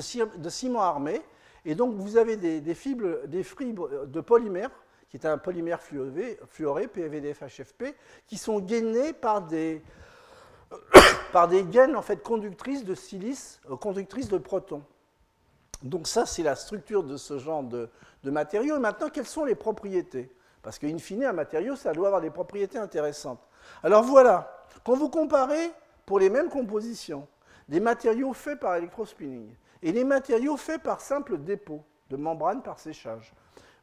ciment armé. Et donc, vous avez des, fibres, des de polymère, qui est un polymère fluoré, fluoré PVDF-HFP, qui sont gainés par des, par des gaines en fait conductrices de silice, euh, conductrices de protons. Donc ça, c'est la structure de ce genre de, de matériau. Et maintenant, quelles sont les propriétés? Parce qu'in fine, un matériau, ça doit avoir des propriétés intéressantes. Alors voilà, quand vous comparez pour les mêmes compositions, des matériaux faits par électrospinning et des matériaux faits par simple dépôt de membrane par séchage,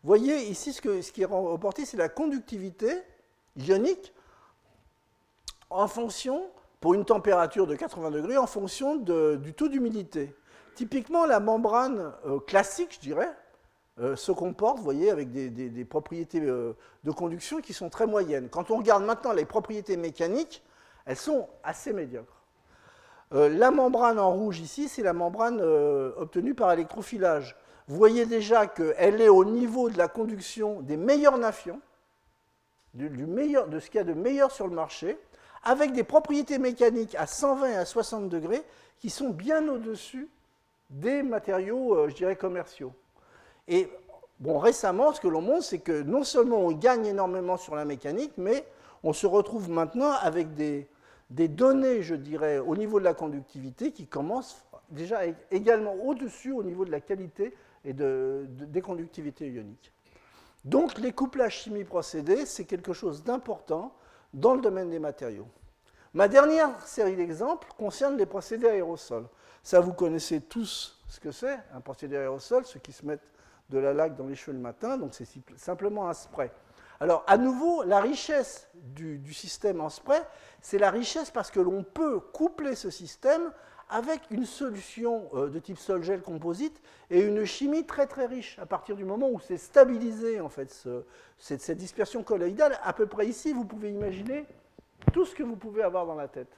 voyez ici ce qui est reporté, c'est la conductivité ionique en fonction pour une température de 80 degrés en fonction du taux d'humidité. Typiquement, la membrane euh, classique, je dirais, euh, se comporte, vous voyez, avec des, propriétés euh, de conduction qui sont très moyennes. Quand on regarde maintenant les propriétés mécaniques, elles sont assez médiocres. la membrane en rouge ici, c'est la membrane obtenue par électrofilage. Vous voyez déjà qu'elle est au niveau de la conduction des meilleurs nafions, du meilleur, de ce qu'il y a de meilleur sur le marché, avec des propriétés mécaniques à 120 et à 60 degrés qui sont bien au-dessus des matériaux, euh, je dirais, commerciaux. Et bon, récemment, ce que l'on montre, c'est que non seulement on gagne énormément sur la mécanique, mais on se retrouve maintenant avec des, données, je dirais, au niveau de la conductivité qui commencent déjà également au-dessus au niveau de la qualité et de, des conductivités ioniques. Donc les couplages chimie procédés, c'est quelque chose d'important dans le domaine des matériaux. Ma dernière série d'exemples concerne les procédés aérosols. Ça, vous connaissez tous ce que c'est, un procédé aérosol, ceux qui se mettent de la laque dans les cheveux le matin, donc c'est simplement un spray. Alors, à nouveau, la richesse du, du système en spray, c'est la richesse parce que l'on peut coupler ce système avec une solution euh, de type sol-gel composite et une chimie très très riche. À partir du moment où c'est stabilisé, en fait, cette, dispersion colloïdale, à peu près ici, vous pouvez imaginer tout ce que vous pouvez avoir dans la tête.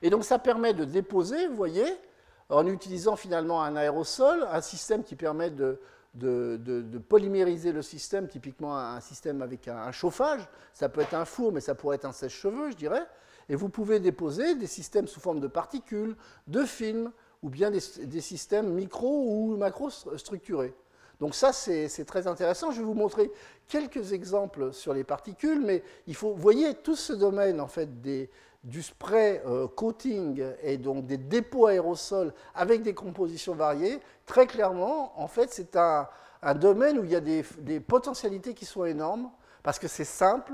Et donc ça permet de déposer, vous voyez, en utilisant finalement un aérosol, un système qui permet de, de, polymériser le système, typiquement un système avec un, chauffage. Ça peut être un four, mais ça pourrait être un sèche-cheveux, je dirais. Et vous pouvez déposer des systèmes sous forme de particules, de films, ou bien des, systèmes micro ou macro structurés. Donc ça, c'est très intéressant. Je vais vous montrer quelques exemples sur les particules, mais il faut, vous voyez, tout ce domaine en fait des, du spray euh, coating et donc des dépôts aérosols avec des compositions variées, très clairement, en fait, c'est un, domaine où il y a des, potentialités qui sont énormes, parce que c'est simple,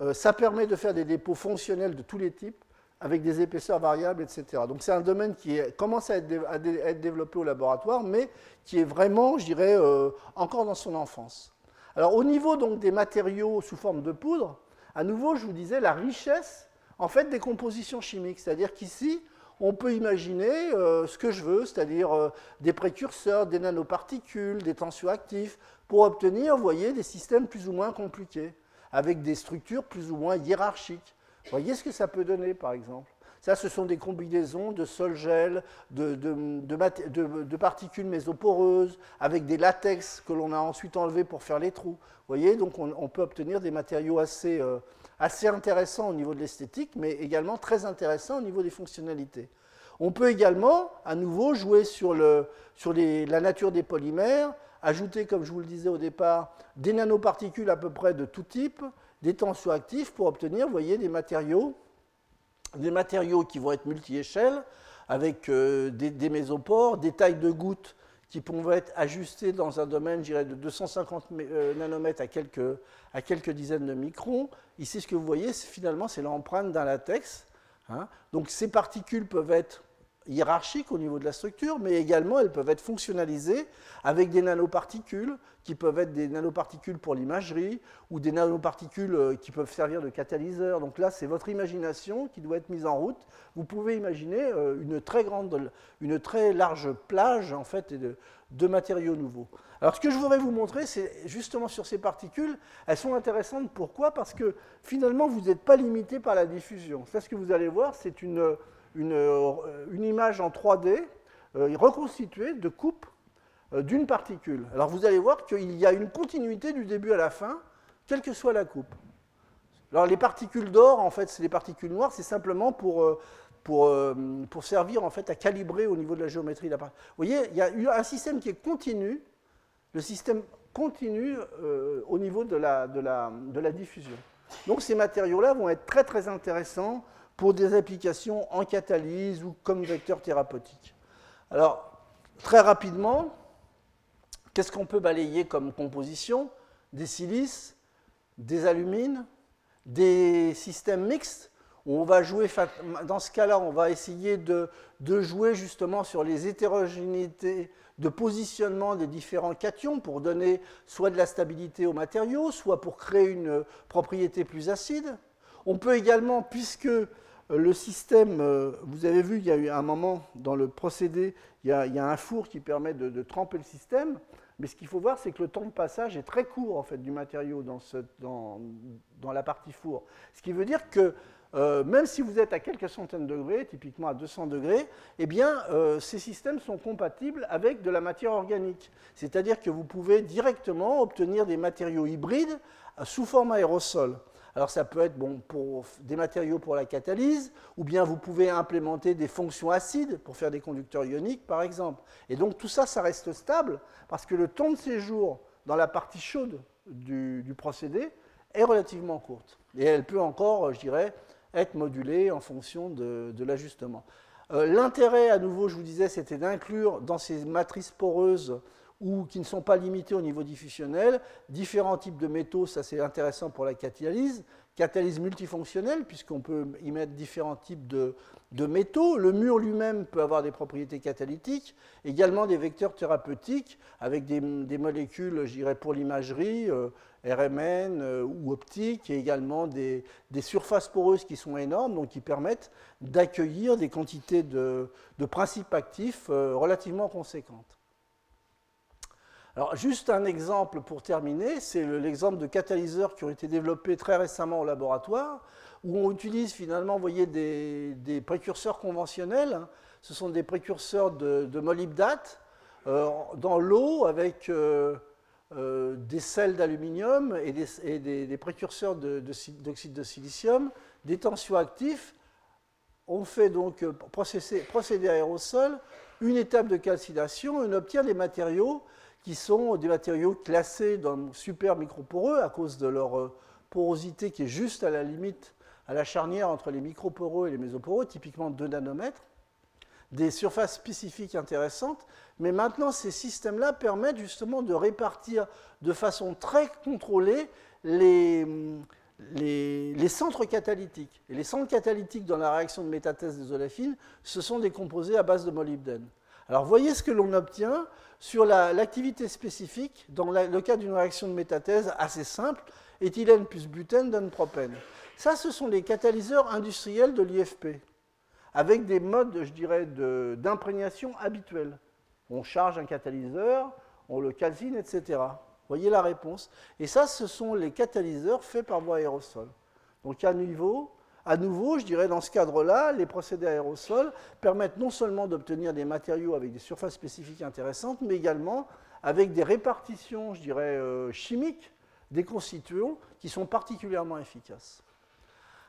euh, ça permet de faire des dépôts fonctionnels de tous les types, avec des épaisseurs variables, etc. Donc c'est un domaine qui commence à être, développé au laboratoire, mais qui est vraiment, je dirais, euh, encore dans son enfance. Alors au niveau des matériaux sous forme de poudre, à nouveau, je vous disais la richesse en fait des compositions chimiques, c'est-à-dire qu'ici, on peut imaginer euh, ce que je veux, c'est-à-dire des précurseurs, des nanoparticules, des tensioactifs, pour obtenir, vous voyez, des systèmes plus ou moins compliqués, avec des structures plus ou moins hiérarchiques. Voyez ce que ça peut donner, par exemple? Ça, ce sont des combinaisons de sol-gel, de, particules mésoporeuses, avec des latex que l'on a ensuite enlevés pour faire les trous. Vous voyez, donc on, peut obtenir des matériaux assez, euh, assez intéressants au niveau de l'esthétique, mais également très intéressants au niveau des fonctionnalités. On peut également, à nouveau, jouer sur la nature des polymères, ajouter, comme je vous le disais au départ, des nanoparticules à peu près de tout type, des tensioactifs pour obtenir, des matériaux, des matériaux qui vont être multi-échelles, avec euh, des, mésopores, des tailles de gouttes qui pourront être ajustées dans un domaine, je de 250 euh, nanomètres à quelques, à quelques dizaines de microns. Ici, ce que vous voyez, finalement, c'est l'empreinte d'un latex. Hein. Donc ces particules peuvent être hiérarchiques au niveau de la structure, mais également elles peuvent être fonctionnalisées avec des nanoparticules qui peuvent être des nanoparticules pour l'imagerie ou des nanoparticules euh, qui peuvent servir de catalyseur. Donc là, c'est votre imagination qui doit être mise en route. Vous pouvez imaginer euh, une très grande, une très large plage en fait de, matériaux nouveaux. Alors ce que je voudrais vous montrer, c'est justement sur ces particules, elles sont intéressantes. Pourquoi? Parce que finalement, vous n'êtes pas limité par la diffusion. Ça, ce que vous allez voir, c'est une, une, euh, une, image en 3D reconstituée de coupes euh, d'une particule. Alors vous allez voir qu'il y a une continuité du début à la fin, quelle que soit la coupe. Alors les particules d'or, en fait, c'est les particules noires, c'est simplement pour, euh, pour, euh, pour, servir en fait à calibrer au niveau de la géométrie. Vous voyez, il y a un système qui est continu, le système continue au niveau de la, de, la, de la diffusion. Donc ces matériaux-là vont être très très intéressants pour des applications en catalyse ou comme vecteur thérapeutique. Alors, très rapidement, Qu'est-ce qu'on peut balayer comme composition? Des silices, des alumines, des systèmes mixtes? Où on va jouer, dans ce cas-là, on va essayer de, jouer justement sur les hétérogénéités de positionnement des différents cations pour donner soit de la stabilité au matériau, soit pour créer une propriété plus acide. On peut également, puisque le système, euh, vous avez vu, il y a eu un moment dans le procédé, il y a, un four qui permet de tremper le système. Mais ce qu'il faut voir, c'est que le temps de passage est très court en fait, du matériau dans, la partie four. Ce qui veut dire que euh, même si vous êtes à quelques centaines de degrés, typiquement à 200 degrés, eh bien, euh, ces systèmes sont compatibles avec de la matière organique. C'est-à-dire que vous pouvez directement obtenir des matériaux hybrides sous forme aérosol. Alors ça peut être bon, pour des matériaux pour la catalyse, ou bien vous pouvez implémenter des fonctions acides pour faire des conducteurs ioniques, par exemple. Et donc tout ça, ça reste stable, parce que le temps de séjour dans la partie chaude du, procédé est relativement courte. Et elle peut encore, je dirais, être modulée en fonction de, l'ajustement. Euh, l'intérêt, à nouveau, je vous disais, c'était d'inclure dans ces matrices poreuses ou qui ne sont pas limités au niveau diffusionnel. Différents types de métaux, ça c'est intéressant pour la catalyse. Catalyse multifonctionnelle, puisqu'on peut y mettre différents types de, métaux. Le mur lui-même peut avoir des propriétés catalytiques. Également des vecteurs thérapeutiques avec des, molécules, je pour l'imagerie, euh, RMN euh, ou optique, et également des, surfaces poreuses qui sont énormes, donc qui permettent d'accueillir des quantités de, principes actifs euh, relativement conséquentes. Alors, juste un exemple pour terminer, c'est l'exemple de catalyseurs qui ont été développés très récemment au laboratoire, où on utilise finalement, voyez, des, précurseurs conventionnels. Ce sont des précurseurs de, molybdate dans l'eau avec des sels d'aluminium et, des, précurseurs d'oxyde de, silicium, des tensioactifs. On fait donc procéder aérosol, une étape de calcination, on obtient des matériaux qui sont des matériaux classés dans super microporeux à cause de leur porosité qui est juste à la limite, à la charnière entre les microporeux et les mésoporeux, typiquement 2 nanomètres, des surfaces spécifiques intéressantes, mais maintenant ces systèmes-là permettent justement de répartir de façon très contrôlée les, les, centres catalytiques. Et les centres catalytiques dans la réaction de métathèse des olefines, ce sont des composés à base de molybdène. Alors voyez ce que l'on obtient sur l'activité spécifique dans le cas d'une réaction de métathèse assez simple éthylène plus butène donne propène. Ça, ce sont les catalyseurs industriels de l'IFP, avec des modes, je dirais, d'imprégnation habituels. On charge un catalyseur, on le calcine, etc. Voyez la réponse. Et ça, ce sont les catalyseurs faits par voie aérosol. Donc à nouveau, à nouveau, je dirais dans ce cadre-là, les procédés aérosols permettent non seulement d'obtenir des matériaux avec des surfaces spécifiques intéressantes, mais également avec des répartitions, je dirais, euh, chimiques des constituants qui sont particulièrement efficaces.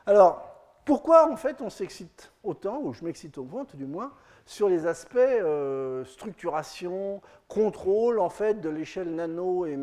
Alors, pourquoi en fait on s'excite autant, ou je m'excite au moins tout du moins, sur les aspects euh, structuration, contrôle en fait de l'échelle nano et,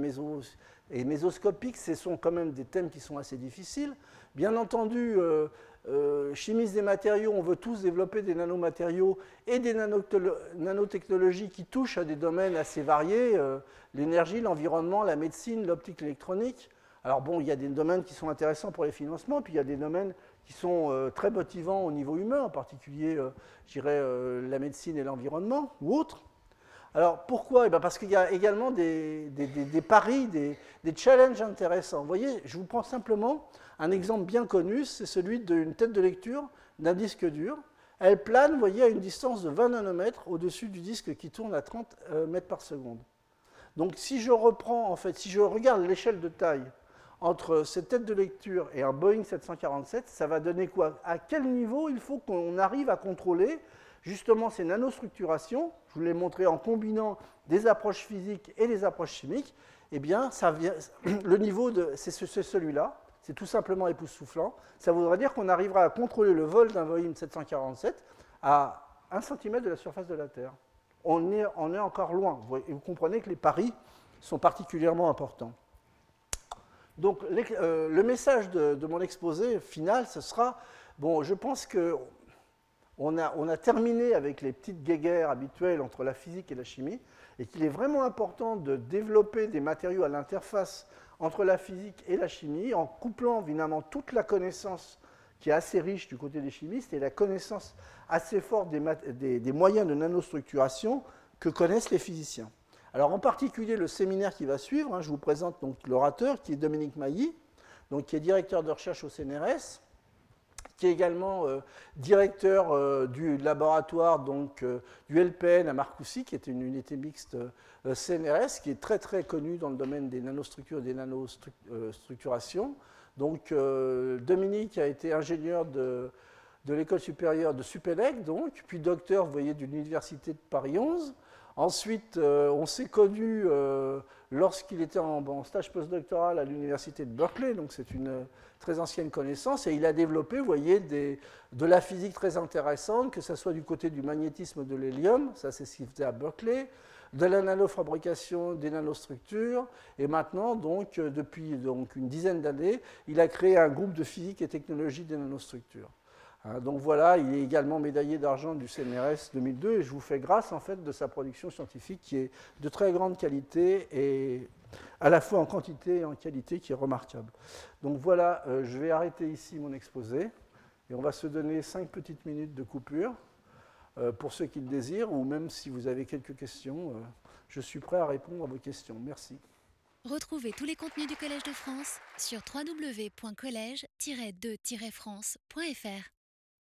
et, mésoscopique? Ce sont quand même des thèmes qui sont assez difficiles. Bien entendu, euh, euh, des matériaux, on veut tous développer des nanomatériaux et des nanotechnologies qui touchent à des domaines assez variés, euh, l'énergie, l'environnement, la médecine, l'optique électronique. Alors bon, il y a des domaines qui sont intéressants pour les financements, puis il y a des domaines qui sont euh, très motivants au niveau humain, en particulier, je dirais, la médecine et l'environnement, ou autres. Alors pourquoi? Eh ben, Parce qu'il y a également des, paris, des, challenges intéressants. Vous voyez, je vous prends simplement un exemple bien connu, c'est celui d'une tête de lecture d'un disque dur. Elle plane, vous voyez, à une distance de 20 nanomètres au-dessus du disque qui tourne à 30 euh, mètres par seconde. Donc si je reprends, en fait, si je regarde l'échelle de taille entre cette tête de lecture et un Boeing 747, ça va donner quoi? À quel niveau il faut qu'on arrive à contrôler justement ces nanostructurations? Je vous l'ai montré en combinant des approches physiques et des approches chimiques. Eh bien, ça vient, [CLEARS THROAT] le niveau, c'est celui-là c'est tout simplement époustouflant. Ça voudrait dire qu'on arrivera à contrôler le vol d'un Boeing 747 à 1 cm de la surface de la Terre. On est, encore loin. Vous, comprenez que les paris sont particulièrement importants. Donc euh, le message de, mon exposé final, ce sera, bon, je pense que on a, a, terminé avec les petites guéguerres habituelles entre la physique et la chimie, et qu'il est vraiment important de développer des matériaux à l'interface entre la physique et la chimie, en couplant évidemment toute la connaissance qui est assez riche du côté des chimistes et la connaissance assez forte des, moyens de nanostructuration que connaissent les physiciens. Alors en particulier le séminaire qui va suivre, hein, je vous présente donc l'orateur qui est Dominique Mailly, donc qui est directeur de recherche au CNRS, qui est également euh, directeur euh, du laboratoire donc, euh, du LPN à Marcoussis, qui est une unité mixte CNRS, qui est très très connue dans le domaine des nanostructures et des nanostructurations. Donc Dominique a été ingénieur de, l'école supérieure de Supélec, donc, puis docteur, vous voyez, de l'université de Paris 11. Ensuite, on s'est connus lorsqu'il était en, stage postdoctoral à l'université de Berkeley, donc c'est une très ancienne connaissance, et il a développé, voyez, de la physique très intéressante, que ce soit du côté du magnétisme de l'hélium, ça c'est ce qu'il faisait à Berkeley, de la nanofabrication des nanostructures, et maintenant, donc, depuis donc, une dizaine d'années, il a créé un groupe de physique et technologie des nanostructures. Hein, donc voilà, il est également médaillé d'argent du CNRS 2002 et je vous fais grâce en fait de sa production scientifique qui est de très grande qualité et à la fois en quantité et en qualité qui est remarquable. Donc voilà, euh, je vais arrêter ici mon exposé et on va se donner cinq petites minutes de coupure euh, pour ceux qui le désirent ou même si vous avez quelques questions, euh, je suis prêt à répondre à vos questions. Merci. Retrouvez tous les contenus du Collège de France sur www.colège-2-france.fr.